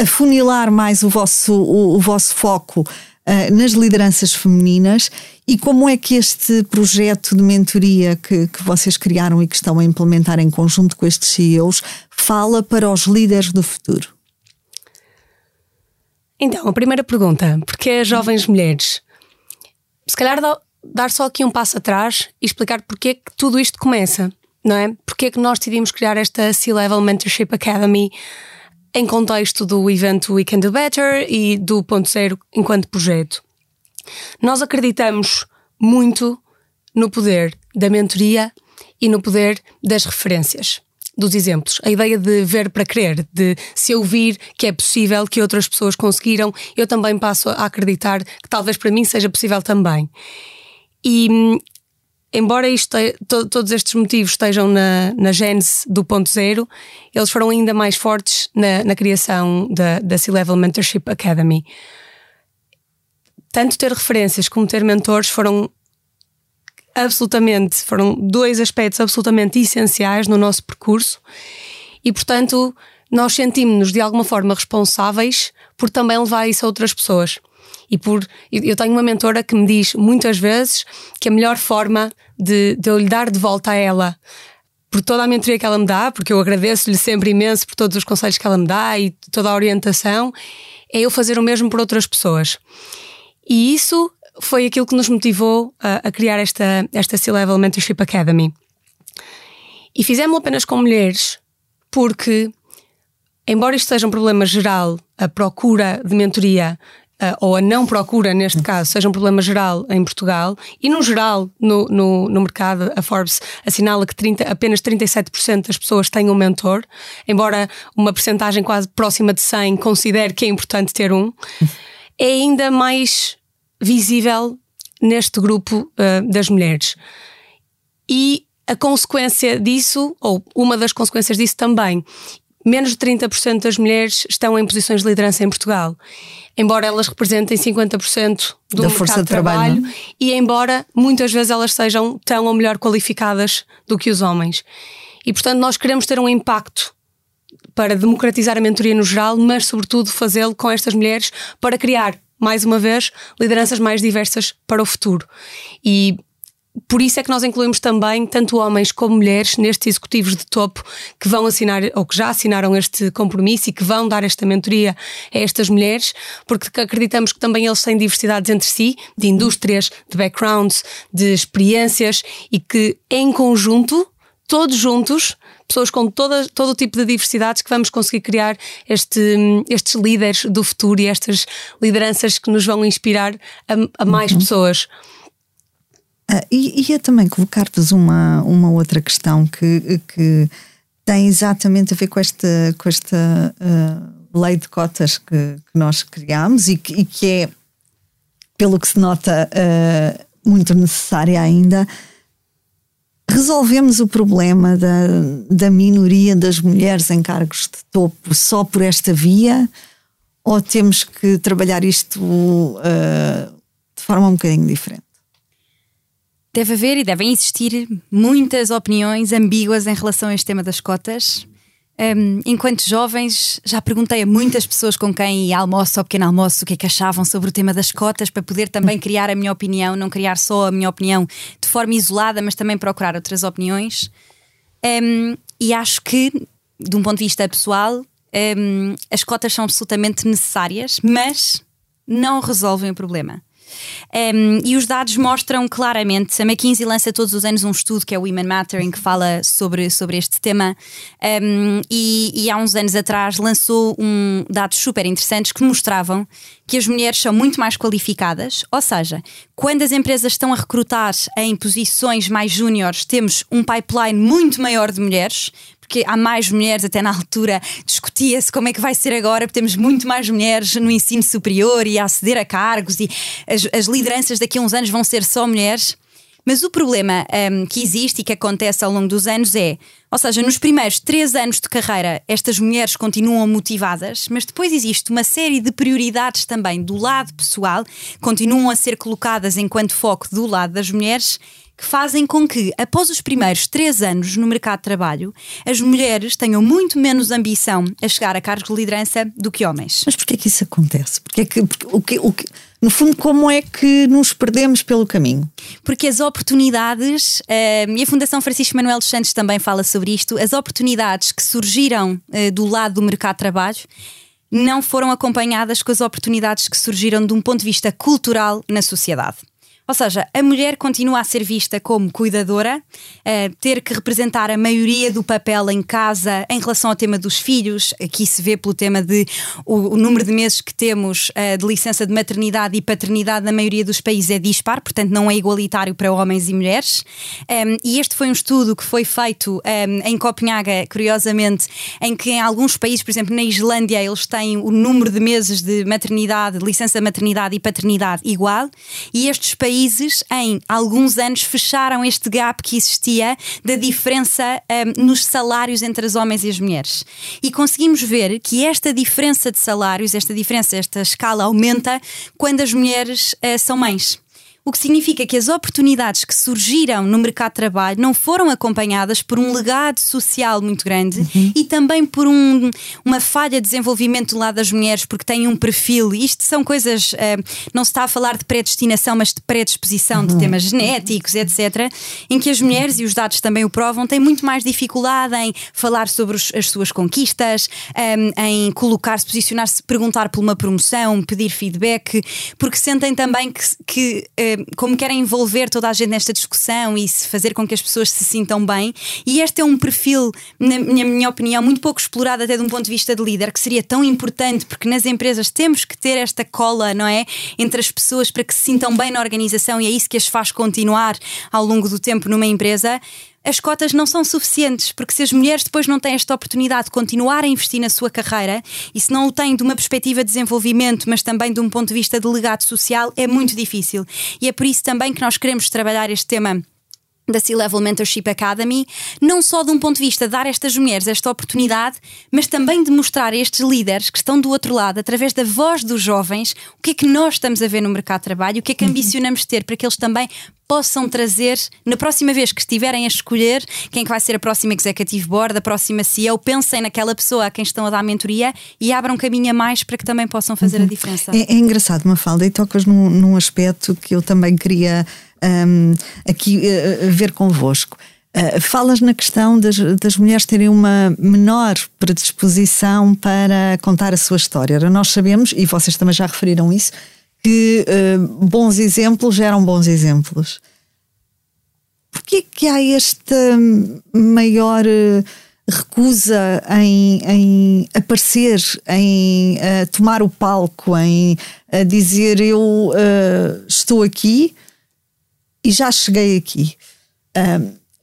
afunilar mais o vosso, o, o vosso foco uh, nas lideranças femininas e como é que este projeto de mentoria que, que vocês criaram e que estão a implementar em conjunto com estes CEOs fala para os líderes do futuro? Então, a primeira pergunta: porquê as jovens mulheres? Se calhar dar só aqui um passo atrás e explicar porque é que tudo isto começa, não é? Porque é que nós decidimos criar esta C-Level Mentorship Academy em contexto do evento We Can Do Better e do Ponto Zero enquanto projeto. Nós acreditamos muito no poder da mentoria e no poder das referências dos exemplos. A ideia de ver para crer, de se eu vir que é possível, que outras pessoas conseguiram, eu também passo a acreditar que talvez para mim seja possível também. E embora isto, to, todos estes motivos estejam na, na gênese do ponto zero, eles foram ainda mais fortes na, na criação da, da C-Level Mentorship Academy. Tanto ter referências como ter mentores foram absolutamente, foram dois aspectos absolutamente essenciais no nosso percurso e, portanto, nós sentimos-nos de alguma forma responsáveis por também levar isso a outras pessoas. E por eu tenho uma mentora que me diz muitas vezes que a melhor forma de, de eu lhe dar de volta a ela por toda a mentoria que ela me dá, porque eu agradeço-lhe sempre imenso por todos os conselhos que ela me dá e toda a orientação, é eu fazer o mesmo por outras pessoas. E isso foi aquilo que nos motivou a, a criar esta, esta C-Level Mentorship Academy. E fizemos apenas com mulheres porque, embora isto seja um problema geral, a procura de mentoria uh, ou a não procura, neste caso, seja um problema geral em Portugal e, no geral, no, no, no mercado, a Forbes assinala que 30, apenas 37% das pessoas têm um mentor, embora uma percentagem quase próxima de 100 considere que é importante ter um, é ainda mais visível neste grupo uh, das mulheres. E a consequência disso, ou uma das consequências disso também, menos de 30% das mulheres estão em posições de liderança em Portugal. Embora elas representem 50% do da força de trabalho, trabalho e embora muitas vezes elas sejam tão ou melhor qualificadas do que os homens. E portanto nós queremos ter um impacto para democratizar a mentoria no geral, mas sobretudo fazê-lo com estas mulheres para criar, mais uma vez, lideranças mais diversas para o futuro. E por isso é que nós incluímos também tanto homens como mulheres nestes executivos de topo que vão assinar ou que já assinaram este compromisso e que vão dar esta mentoria a estas mulheres, porque acreditamos que também eles têm diversidades entre si, de indústrias, de backgrounds, de experiências e que em conjunto, todos juntos, pessoas com toda, todo o tipo de diversidades que vamos conseguir criar este, estes líderes do futuro e estas lideranças que nos vão inspirar a, a mais uhum. pessoas. Uh, e ia também colocar-vos uma, uma outra questão que, que tem exatamente a ver com esta, com esta uh, lei de cotas que, que nós criámos e que, e que, é, pelo que se nota, uh, muito necessária ainda. Resolvemos o problema da, da minoria das mulheres em cargos de topo só por esta via? Ou temos que trabalhar isto de forma um bocadinho diferente? Deve haver e devem existir muitas opiniões ambíguas em relação a este tema das cotas. Um, enquanto jovens, já perguntei a muitas pessoas com quem almoço ou pequeno almoço o que é que achavam sobre o tema das cotas, para poder também criar a minha opinião, não criar só a minha opinião de forma isolada, mas também procurar outras opiniões. Um, e acho que, de um ponto de vista pessoal, um, as cotas são absolutamente necessárias, mas não resolvem o problema. Um, e os dados mostram claramente, a McKinsey lança todos os anos um estudo que é o Women Mattering, que fala sobre, sobre este tema, um, e, e, há uns anos atrás lançou um, dados super interessantes que mostravam que as mulheres são muito mais qualificadas, ou seja, quando as empresas estão a recrutar em posições mais júniores, temos um pipeline muito maior de mulheres, porque há mais mulheres, até na altura discutia-se como é que vai ser agora, porque temos muito mais mulheres no ensino superior e a aceder a cargos e as, as lideranças daqui a uns anos vão ser só mulheres. Mas o problema um, que existe e que acontece ao longo dos anos é, ou seja, nos primeiros três anos de carreira, estas mulheres continuam motivadas, mas depois existe uma série de prioridades também do lado pessoal, continuam a ser colocadas enquanto foco do lado das mulheres que fazem com que, após os primeiros três anos no mercado de trabalho, as mulheres tenham muito menos ambição a chegar a cargos de liderança do que homens. Mas porquê é que isso acontece? Porque é que, porque, o que, o que, no fundo, como é que nos perdemos pelo caminho? Porque as oportunidades, uh, e a Fundação Francisco Manuel dos Santos também fala sobre isto, as oportunidades que surgiram uh, do lado do mercado de trabalho não foram acompanhadas com as oportunidades que surgiram de um ponto de vista cultural na sociedade. Ou seja, a mulher continua a ser vista como cuidadora, uh, ter que representar a maioria do papel em casa em relação ao tema dos filhos. Aqui se vê pelo tema de o, o número de meses que temos uh, de licença de maternidade e paternidade na maioria dos países é dispar, portanto não é igualitário para homens e mulheres. Um, e este foi um estudo que foi feito um, em Copenhaga, curiosamente, em que em alguns países, por exemplo, na Islândia, eles têm o número de meses de maternidade, de licença de maternidade e paternidade igual, e estes países países, em alguns anos, fecharam este gap que existia da diferença um, nos salários entre os homens e as mulheres. E conseguimos ver que esta diferença de salários, esta diferença, esta escala aumenta quando as mulheres uh, são mães o que significa que as oportunidades que surgiram no mercado de trabalho não foram acompanhadas por um legado social muito grande uhum. e também por um, uma falha de desenvolvimento do lado das mulheres, porque têm um perfil. Isto são coisas, uh, não se está a falar de predestinação, mas de predisposição uhum. de temas genéticos, etc., em que as mulheres, e os dados também o provam, têm muito mais dificuldade em falar sobre os, as suas conquistas, um, eh, em colocar-se, posicionar-se, perguntar por uma promoção, pedir feedback, porque sentem também que. que uh, como querem envolver toda a gente nesta discussão e fazer com que as pessoas se sintam bem. E este é um perfil, na minha, minha opinião, muito pouco explorado até de um ponto de vista de líder, que seria tão importante, porque nas empresas temos que ter esta cola, não é? Entre as pessoas para que se sintam bem na organização e é isso que as faz continuar ao longo do tempo numa empresa as cotas não são suficientes, porque se as mulheres depois não têm esta oportunidade de continuar a investir na sua carreira e se não o têm de uma perspectiva de desenvolvimento, mas também de um ponto de vista de legado social, é muito difícil. E é por isso também que nós queremos trabalhar este tema da C-Level Mentorship Academy, não só de um ponto de vista de dar a estas mulheres esta oportunidade, mas também de mostrar a estes líderes que estão do outro lado, através da voz dos jovens, o que é que nós estamos a ver no mercado de trabalho, o que é que ambicionamos ter para que eles também possam trazer, na próxima vez que estiverem a escolher quem que vai ser a próxima Executive Board, a próxima CEO, pensem naquela pessoa a quem estão a dar mentoria e abram caminho a mais para que também possam fazer uhum. a diferença. É, é engraçado, Mafalda, e tocas num, num aspecto que eu também queria um, aqui uh, ver convosco. Uh, falas na questão das, das mulheres terem uma menor predisposição para contar a sua história. Nós sabemos, e vocês também já referiram isso, que uh, bons exemplos geram bons exemplos. Porquê que há esta maior recusa em, em aparecer, em uh, tomar o palco, em dizer eu estou aqui e já cheguei aqui.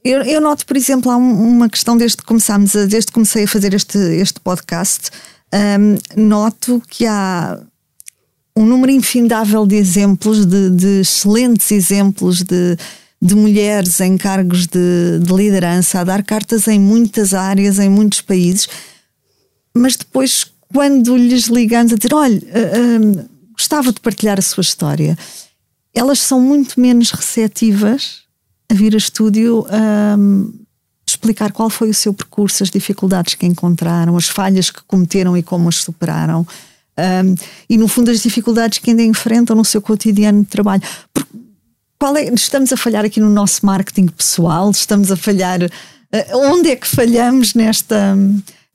eu, eu, noto, por exemplo, há uma questão desde que começámos, a, desde que comecei a fazer este, este podcast, um, noto que há um número infindável de exemplos, de, de excelentes exemplos de, de mulheres em cargos de, de, liderança, a dar cartas em muitas áreas, em muitos países, mas depois, quando lhes ligamos a dizer: olha, uh, uh, gostava de partilhar a sua história, elas são muito menos receptivas a vir a estúdio um, explicar qual foi o seu percurso, as dificuldades que encontraram, as falhas que cometeram e como as superaram. Um, e no fundo as dificuldades que ainda enfrentam no seu cotidiano de trabalho. É, estamos a falhar aqui no nosso marketing pessoal, estamos a falhar. Uh, onde é que falhamos nesta,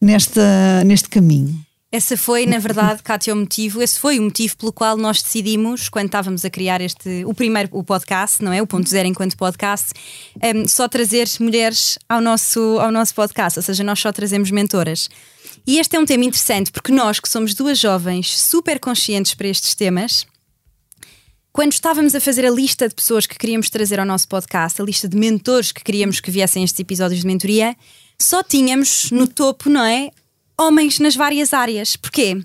nesta, neste caminho? Essa foi, na verdade, Cátia, o motivo. Esse foi o motivo pelo qual nós decidimos, quando estávamos a criar este, o primeiro o podcast, não é? O ponto zero enquanto podcast, um, só trazer mulheres ao nosso, ao nosso podcast, ou seja, nós só trazemos mentoras. E este é um tema interessante porque nós, que somos duas jovens super conscientes para estes temas, quando estávamos a fazer a lista de pessoas que queríamos trazer ao nosso podcast, a lista de mentores que queríamos que viessem estes episódios de mentoria, só tínhamos no topo, não é? homens nas várias áreas. Porquê?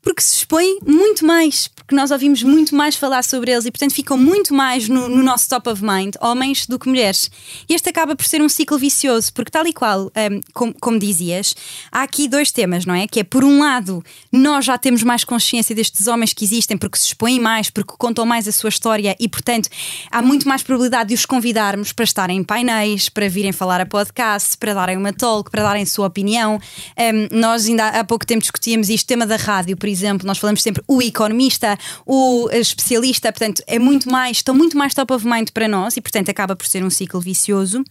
Porque se expõem muito mais, nós ouvimos muito mais falar sobre eles e, portanto, ficam muito mais no, no, nosso top of mind, homens do que mulheres. E este acaba por ser um ciclo vicioso, porque, tal e qual, um, como, como dizias, há aqui dois temas, não é? Que é, por um lado, nós já temos mais consciência destes homens que existem porque se expõem mais, porque contam mais a sua história e, portanto, há muito mais probabilidade de os convidarmos para estarem em painéis, para virem falar a podcast, para darem uma talk, para darem sua opinião. Um, nós ainda há pouco tempo discutíamos isto, tema da rádio, por exemplo, nós falamos sempre o economista o especialista, portanto, é muito mais, estão muito mais top of mind para nós e, portanto, acaba por ser um ciclo vicioso.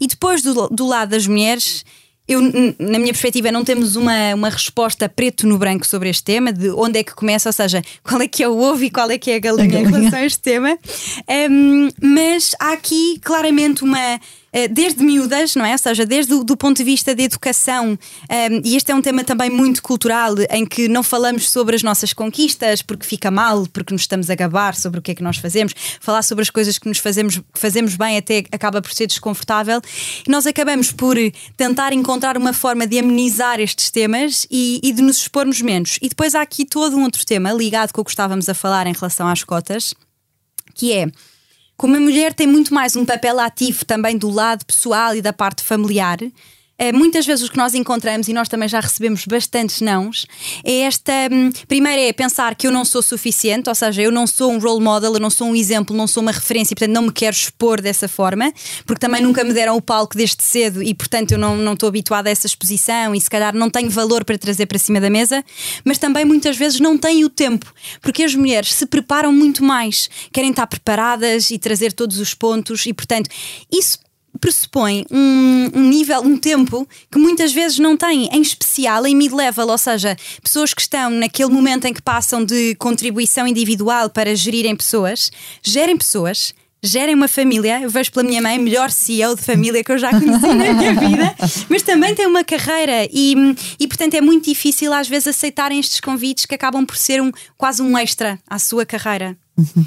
E depois do, do lado das mulheres, eu, na minha perspectiva, não temos uma, uma resposta preto no branco sobre este tema, de onde é que começa, ou seja, qual é que é o ovo e qual é que é a galinha, a galinha. em relação a este tema. Um, mas há aqui claramente uma eh, desde miúdas, não é? Ou seja, desde o ponto de vista de educação, um, e este é um tema também muito cultural, em que não falamos sobre as nossas conquistas porque fica mal, porque nos estamos a gabar sobre o que é que nós fazemos, falar sobre as coisas que nos fazemos, fazemos bem até acaba por ser desconfortável, e nós acabamos por tentar encontrar uma forma de amenizar estes temas e, e de nos expormos menos. E depois há aqui todo um outro tema ligado com o que estávamos a falar em relação às cotas, que é como a mulher tem muito mais um papel ativo também do lado pessoal e da parte familiar, muitas vezes o que nós encontramos, e nós também já recebemos bastantes nãos, é esta. Um, primeiro é pensar que eu não sou suficiente, ou seja, eu não sou um role model, eu não sou um exemplo, não sou uma referência, portanto não me quero expor dessa forma, porque também nunca me deram o palco desde cedo e portanto eu não, não estou habituada a essa exposição e se calhar não tenho valor para trazer para cima da mesa, mas também muitas vezes não tenho o tempo, porque as mulheres se preparam muito mais, querem estar preparadas e trazer todos os pontos, e portanto isso pressupõe um, um, nível, um tempo que muitas vezes não têm, em especial em mid-level, ou seja, pessoas que estão naquele momento em que passam de contribuição individual para gerirem pessoas, gerem pessoas. Gerem uma família, eu vejo pela minha mãe, melhor CEO de família que eu já conheci na minha vida, mas também tem uma carreira e, e, portanto, é muito difícil às vezes aceitarem estes convites que acabam por ser um, quase um extra à sua carreira. Uhum.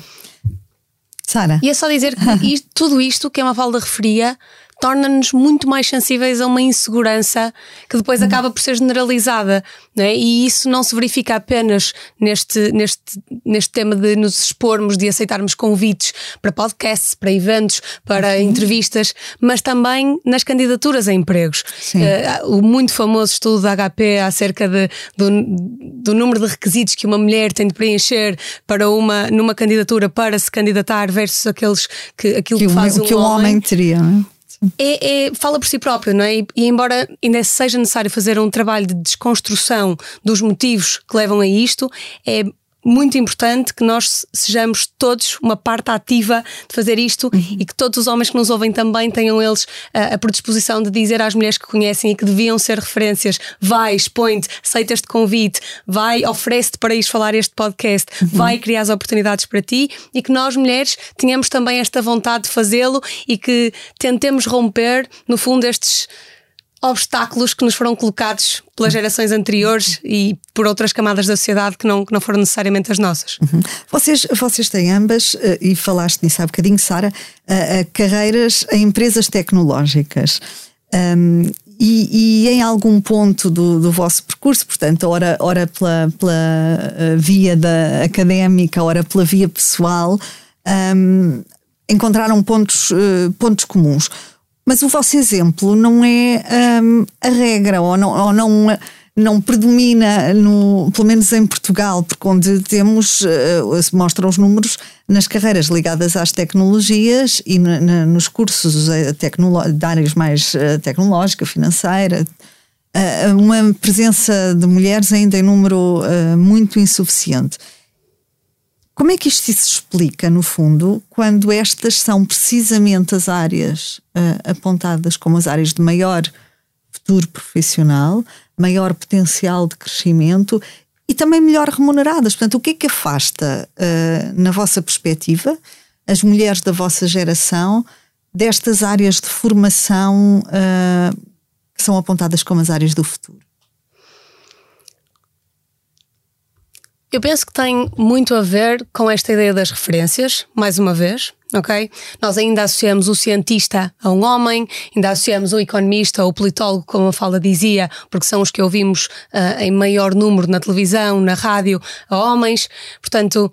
Sara. E é só dizer que isto, tudo isto que a Mafalda referia torna-nos muito mais sensíveis a uma insegurança que depois uhum. acaba por ser generalizada. É? E isso não se verifica apenas neste, neste, neste tema de nos expormos, de aceitarmos convites para podcasts, para eventos, para entrevistas, mas também nas candidaturas a empregos. Uh, o muito famoso estudo da HP acerca de, do, do número de requisitos que uma mulher tem de preencher para uma, numa candidatura para se candidatar versus aqueles que, aquilo que, que faz um, que um homem, homem teria. Não é? É, é, fala por si próprio, não é? E, e, embora ainda seja necessário fazer um trabalho de desconstrução dos motivos que levam a isto, é muito importante que nós sejamos todos uma parte ativa de fazer isto uhum. e que todos os homens que nos ouvem também tenham eles a, a predisposição de dizer às mulheres que conhecem e que deviam ser referências: vai, expõe-te, aceita este convite, vai, oferece-te para ir falar este podcast, uhum. vai criar as oportunidades para ti e que nós, mulheres, tenhamos também esta vontade de fazê-lo e que tentemos romper, no fundo, estes obstáculos que nos foram colocados pelas gerações anteriores e por outras camadas da sociedade que não, que não foram necessariamente as nossas. Uhum. Vocês, vocês têm ambas, eh, e falaste nisso há bocadinho, Sara, carreiras em empresas tecnológicas. Um, e, e, em algum ponto do, do, vosso percurso, portanto, ora, ora pela, pela eh, via da académica, ora pela via pessoal, um, encontraram pontos, pontos comuns. Mas o vosso exemplo não é um, a regra, ou não, ou não, não predomina, no, pelo menos em Portugal, porque onde temos, uh, se mostram os números, nas carreiras ligadas às tecnologias e na, na, nos cursos uh, de áreas mais uh, tecnológica, financeira, uh, uma presença de mulheres ainda em número muito insuficiente. Como é que isto se explica, no fundo, quando estas são precisamente as áreas uh, apontadas como as áreas de maior futuro profissional, maior potencial de crescimento e também melhor remuneradas? Portanto, o que é que afasta, uh, na vossa perspectiva, as mulheres da vossa geração destas áreas de formação uh, que são apontadas como as áreas do futuro? Eu penso que tem muito a ver com esta ideia das referências, mais uma vez, ok? Nós ainda associamos o cientista a um homem, ainda associamos o economista ou o politólogo, como a fala dizia, porque são os que ouvimos uh, em maior número na televisão, na rádio, a homens. Portanto,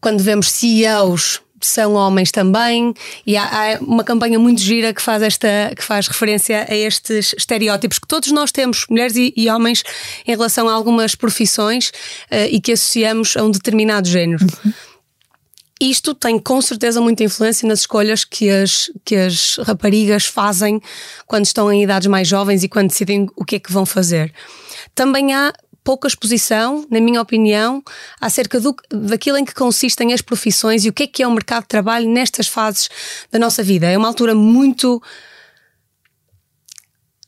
quando vemos CEOs são homens também, e há, há, uma campanha muito gira que faz, esta, que faz referência a estes estereótipos que todos nós temos, mulheres e, e homens, em relação a algumas profissões uh, e que associamos a um determinado género. Uhum. Isto tem com certeza muita influência nas escolhas que as, que as raparigas fazem quando estão em idades mais jovens e quando decidem o que é que vão fazer. Também há pouca exposição, na minha opinião, acerca do, daquilo em que consistem as profissões e o que é que é o mercado de trabalho nestas fases da nossa vida. É uma altura muito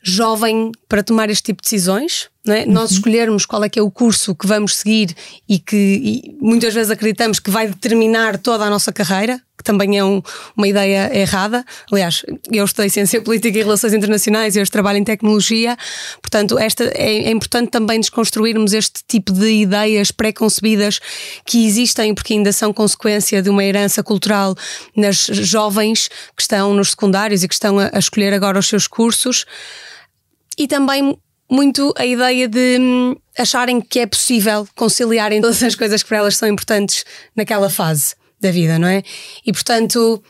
jovem para tomar este tipo de decisões. É? Uhum. Nós escolhermos qual é que é o curso que vamos seguir e que e muitas vezes acreditamos que vai determinar toda a nossa carreira, que também é um, uma ideia errada. Aliás, eu estudei Ciência Política e Relações Internacionais e hoje trabalho em Tecnologia, portanto, esta, é, é importante também desconstruirmos este tipo de ideias pré-concebidas que existem, porque ainda são consequência de uma herança cultural nas jovens que estão nos secundários e que estão a, a escolher agora os seus cursos. E também muito a ideia de hum, acharem que é possível conciliarem todas as coisas que para elas são importantes naquela fase. da vida, não é? E portanto,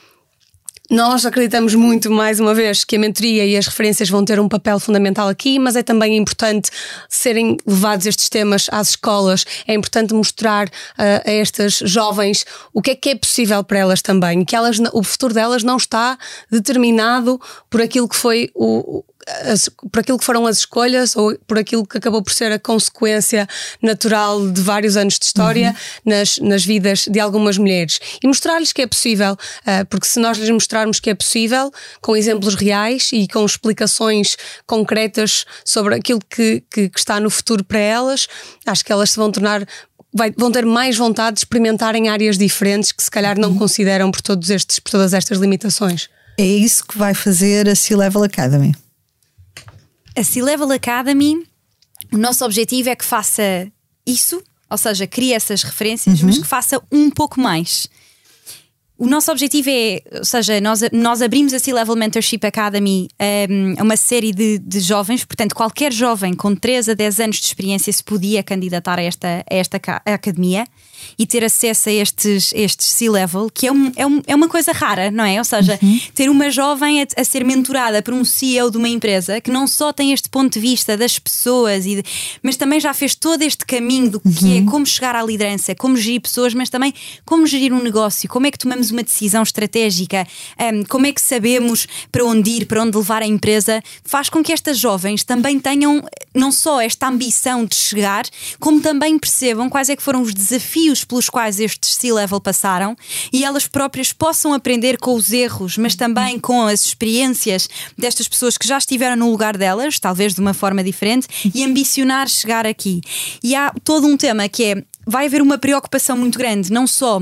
nós acreditamos muito, mais uma vez, que a mentoria e as referências vão ter um papel fundamental aqui, mas é também importante serem levados estes temas às escolas, é importante mostrar uh, a estas jovens o que é que é possível para elas também, que elas, o futuro delas não está determinado por aquilo que foi o, as, por aquilo que foram as escolhas ou por aquilo que acabou por ser a consequência natural de vários anos de história uhum. nas, nas vidas de algumas mulheres. E mostrar-lhes que é possível, uh, porque se nós lhes mostrarmos que é possível, com exemplos reais e com explicações concretas sobre aquilo que, que, que está no futuro para elas, acho que elas se vão tornar Vai, vão ter mais vontade de experimentar em áreas diferentes que se calhar não uhum. consideram por, todos estes, por todas estas limitações. É isso que vai fazer a C-Level Academy a C-Level Academy, o nosso objetivo é que faça isso, ou seja, crie essas referências, uhum. mas que faça um pouco mais. O nosso objetivo é, ou seja, nós, nós abrimos a C-Level Mentorship Academy um, a uma série de, de, jovens, portanto, qualquer jovem com 3 a 10 anos de experiência se podia candidatar a esta, a esta academia e ter acesso a estes, estes C-level, que é, um, é, um, é uma coisa rara, não é? Ou seja, uhum. ter uma jovem a, a, ser mentorada por um CEO de uma empresa que não só tem este ponto de vista das pessoas, e de, mas também já fez todo este caminho do que é uhum. é como chegar à liderança, como gerir pessoas, mas também como gerir um negócio, como é que tomamos uma decisão estratégica, um, como é que sabemos para onde ir, para onde levar a empresa, faz com que estas jovens também tenham não só esta ambição de chegar, como também percebam quais é que foram os desafios desafios pelos quais estes C-level passaram e elas próprias possam aprender com os erros, mas também com as experiências destas pessoas que já estiveram no lugar delas, talvez de uma forma diferente, e ambicionar chegar aqui. E há todo um tema que é: vai haver uma preocupação muito grande, não só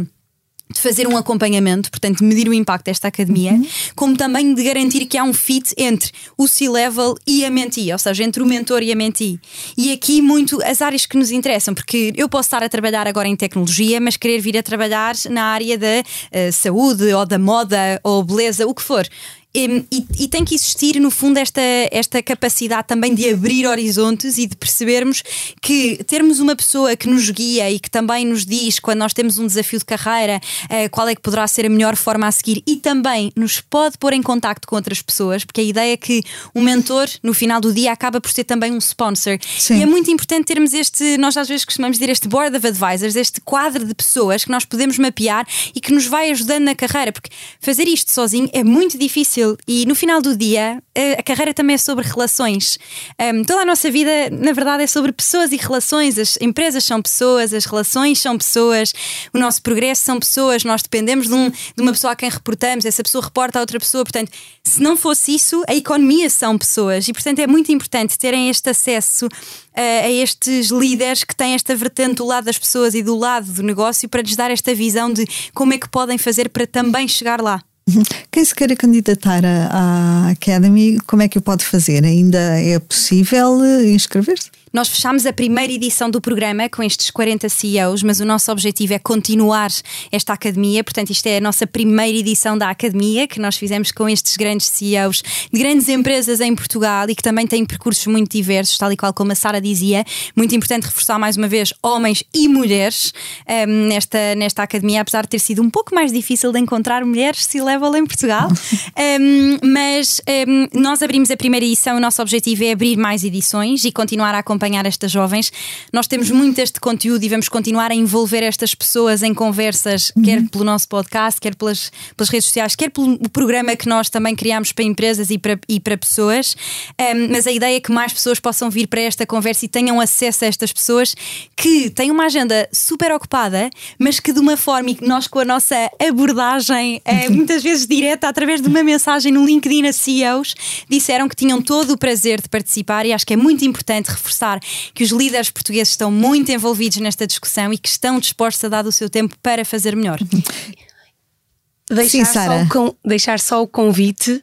de fazer um acompanhamento, portanto, de medir o impacto desta academia, uhum. como também de garantir que há um fit entre o C-level e a mentee, ou seja, entre o mentor e a mentee. E aqui muito as áreas que nos interessam, porque eu posso estar a trabalhar agora em tecnologia, mas querer vir a trabalhar na área da uh, saúde ou da moda ou beleza, o que for. E, e, tem que existir, no fundo, esta, esta capacidade também de abrir horizontes e de percebermos que termos uma pessoa que nos guia e que também nos diz quando nós temos um desafio de carreira uh, qual é que poderá ser a melhor forma a seguir e também nos pode pôr em contacto com outras pessoas, porque a ideia é que o mentor, no final do dia, acaba por ser também um sponsor. Sim. E é muito importante termos este, nós às vezes costumamos dizer este board of advisors, este quadro de pessoas que nós podemos mapear e que nos vai ajudando na carreira, porque fazer isto sozinho é muito difícil difícil e no final do dia a carreira também é sobre relações. Um, toda a nossa vida, na verdade, é sobre pessoas e relações. As empresas são pessoas, as relações são pessoas, o nosso progresso são pessoas. Nós dependemos de, um, de uma pessoa a quem reportamos, essa pessoa reporta a outra pessoa. Portanto, se não fosse isso, a economia são pessoas e, portanto, é muito importante terem este acesso a, a estes líderes que têm esta vertente do lado das pessoas e do lado do negócio para lhes dar esta visão de como é que podem fazer para também chegar lá. Quem se queira candidatar à Academy, como é que o pode fazer? Ainda é possível eh, inscrever-se? Nós fechámos a primeira edição do programa com estes 40 CEOs, mas o nosso objetivo é continuar esta academia. Portanto, isto é a nossa primeira edição da academia que nós fizemos com estes grandes CEOs de grandes empresas em Portugal e que também têm percursos muito diversos, tal e qual como a Sara dizia. Muito importante reforçar mais uma vez homens e mulheres um, ehm, nesta, nesta academia, apesar de ter sido um pouco mais difícil de encontrar mulheres C-level em Portugal. Um, ehm, mas um, ehm, nós abrimos a primeira edição, o nosso objetivo é abrir mais edições e continuar a acompanhar acompanhar estas jovens. Nós temos muito este conteúdo e vamos continuar a envolver estas pessoas em conversas, uhum. quer pelo nosso podcast, quer pelas, pelas redes sociais, quer pelo programa que nós também criamos para empresas e para, e para pessoas. Um, mas a ideia é que mais pessoas possam vir para esta conversa e tenham acesso a estas pessoas que têm uma agenda super ocupada, mas que de uma forma e que nós com a nossa abordagem, é, muitas vezes direta, através de uma mensagem no LinkedIn a CEOs, disseram que tinham todo o prazer de participar e acho que é muito importante reforçar que os líderes portugueses estão muito envolvidos nesta discussão e que estão dispostos a dar o seu tempo para fazer melhor. Deixar, Sim, só, o, deixar só o convite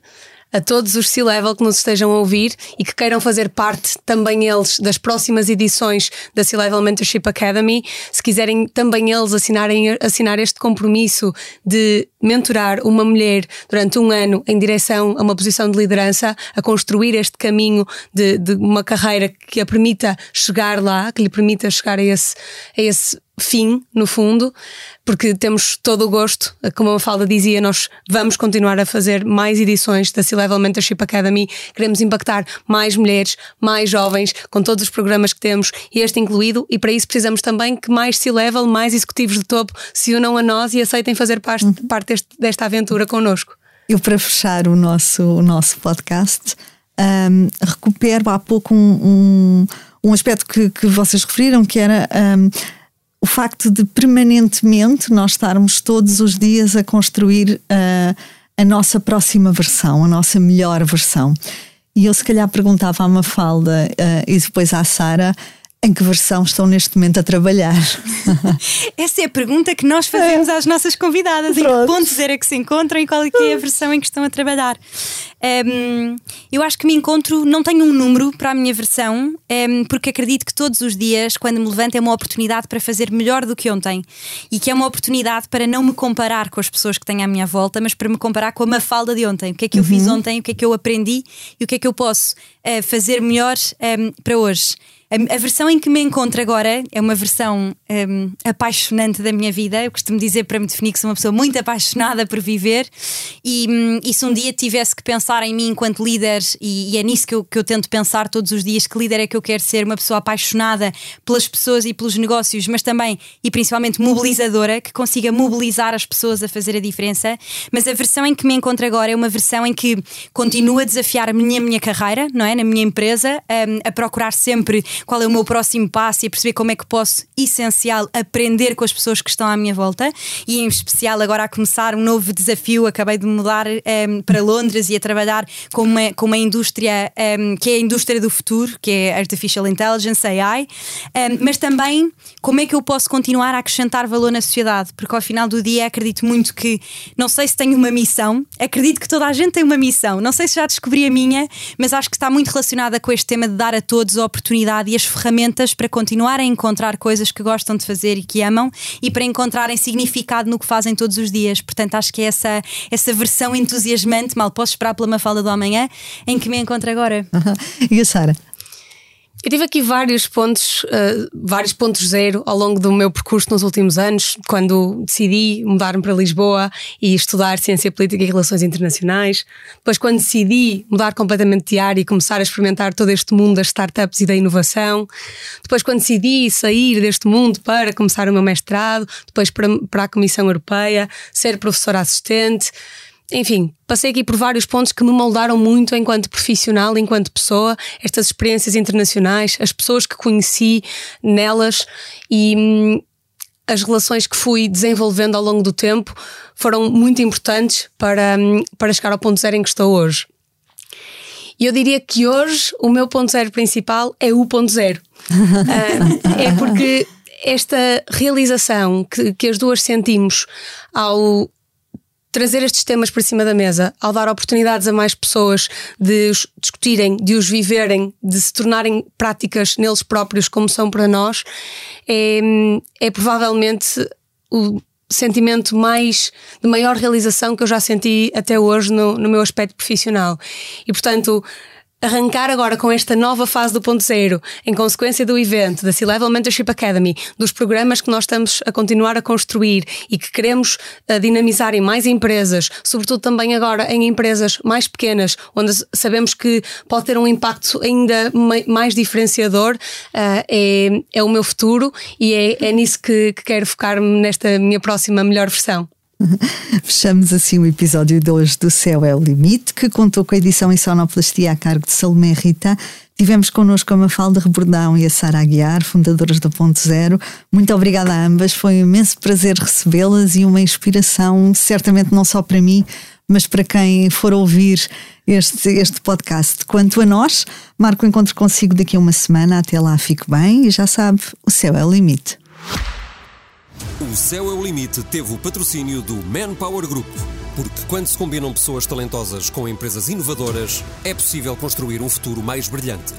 a todos os C-Level que nos estejam a ouvir e que queiram fazer parte também eles das próximas edições da C-Level Mentorship Academy. Se quiserem também eles assinarem, assinar este compromisso de mentorar uma mulher durante um ano em direção a uma posição de liderança, a construir este caminho de, de uma carreira que a permita chegar lá, que lhe permita chegar a esse, a esse fim, no fundo, porque temos todo o gosto, como a Falda dizia, nós vamos continuar a fazer mais edições da C-Level Mentorship Academy, queremos impactar mais mulheres, mais jovens, com todos os programas que temos, este incluído, e para isso precisamos também que mais C-Level, mais executivos de topo se unam a nós e aceitem fazer parte, uhum. parte deste, desta aventura connosco. Eu, para fechar o nosso, o nosso podcast, um, recupero há pouco um, um, um aspecto que, que vocês referiram, que era um, facto de permanentemente nós estarmos todos os dias a construir uh, a nossa próxima versão, a nossa melhor versão. E eu se calhar perguntava à Mafalda uh, e depois à Sara em que versão estão neste momento a trabalhar? Essa é a pergunta que nós fazemos é. às nossas convidadas. Pronto. Em que pontos era que se encontram e qual é, é a versão em que estão a trabalhar? Um, eu acho que me encontro, não tenho um número para a minha versão, um, porque acredito que todos os dias, quando me levanto, é uma oportunidade para fazer melhor do que ontem. E que é uma oportunidade para não me comparar com as pessoas que tenho à minha volta, mas para me comparar com a Mafalda de ontem. O que é que eu uhum. fiz ontem, o que é que eu aprendi e o que é que eu posso uh, fazer melhor um, para hoje. A, a, versão em que me encontro agora é uma versão um, apaixonante da minha vida. Eu costumo dizer para me definir que sou uma pessoa muito apaixonada por viver. E, um, e se um dia tivesse que pensar em mim enquanto líder, e, e é nisso que eu, que eu tento pensar todos os dias: que líder é que eu quero ser? Uma pessoa apaixonada pelas pessoas e pelos negócios, mas também e principalmente mobilizadora, que consiga mobilizar as pessoas a fazer a diferença. Mas a versão em que me encontro agora é uma versão em que continuo a desafiar a minha, minha carreira, não é? Na minha empresa, um, a procurar sempre qual é o meu próximo passo e perceber como é que posso, essencial, aprender com as pessoas que estão à minha volta. E, em especial, agora a começar um novo desafio. Acabei de mudar um, ehm, para Londres e a trabalhar com uma, com uma indústria um, ehm, que é a indústria do futuro, que é Artificial Intelligence, AI, um, ehm, mas também como é que eu posso continuar a acrescentar valor na sociedade, porque ao final do dia acredito muito que, não sei se tenho uma missão, acredito que toda a gente tem uma missão, não sei se já descobri a minha, mas acho que está muito relacionada com este tema de dar a todos a oportunidade e as ferramentas para continuar a encontrar coisas que gostam de fazer e que amam e para encontrarem significado no que fazem todos os dias. Portanto, acho que é essa, essa versão entusiasmante, mal posso esperar pela Mafalda do amanhã, em que me encontro agora. E a Sara? Eu tive aqui vários pontos, uh, vários pontos zero ao longo do meu percurso nos últimos anos, quando decidi mudar-me para Lisboa e estudar Ciência Política e Relações Internacionais. Depois, quando decidi mudar completamente de área e começar a experimentar todo este mundo das startups e da inovação. Depois, quando decidi sair deste mundo para começar o meu mestrado. Depois, para, para a Comissão Europeia, ser professora assistente enfim, passei aqui por vários pontos que me moldaram muito enquanto profissional, enquanto pessoa, estas experiências internacionais, as pessoas que conheci nelas e hum, as relações que fui desenvolvendo ao longo do tempo foram muito importantes para, hum, para chegar ao ponto zero em que estou hoje. E eu diria que hoje o meu ponto zero principal é o ponto zero. uh, é porque esta realização que, que as duas sentimos ao trazer estes temas para cima da mesa, ao dar oportunidades a mais pessoas de os discutirem, de os viverem, de se tornarem práticas neles próprios, como são para nós, é, é provavelmente o sentimento mais de maior realização que eu já senti até hoje no, no meu aspecto profissional. E portanto, arrancar agora com esta nova fase do ponto zero, em consequência do evento da C-Level Mentorship Academy, dos programas que nós estamos a continuar a construir e que queremos uh, dinamizar em mais empresas, sobretudo também agora em empresas mais pequenas, onde sabemos que pode ter um impacto ainda mais diferenciador, uh, é, é o meu futuro e é, é nisso que, que quero focar-me nesta minha próxima melhor versão. Fechamos assim o episódio de hoje do Céu é o Limite, que contou com a edição em sonoplastia a cargo de Salomé Rita. Tivemos connosco a Mafalda Rebordão e a Sara Aguiar, fundadoras da Ponto Zero. Muito obrigada a ambas, foi um imenso prazer recebê-las e uma inspiração, certamente não só para mim, mas para quem for ouvir este, este podcast. Quanto a nós, marco o encontro consigo daqui a uma semana. Até lá, fique bem e já sabe, o céu é o limite. O Céu é o Limite teve o patrocínio do Manpower Group. Porque quando se combinam pessoas talentosas com empresas inovadoras, é possível construir um futuro mais brilhante.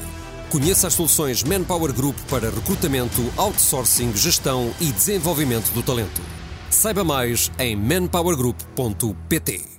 Conheça as soluções Manpower Group para recrutamento, outsourcing, gestão e desenvolvimento do talento. Saiba mais em manpowergroup.pt.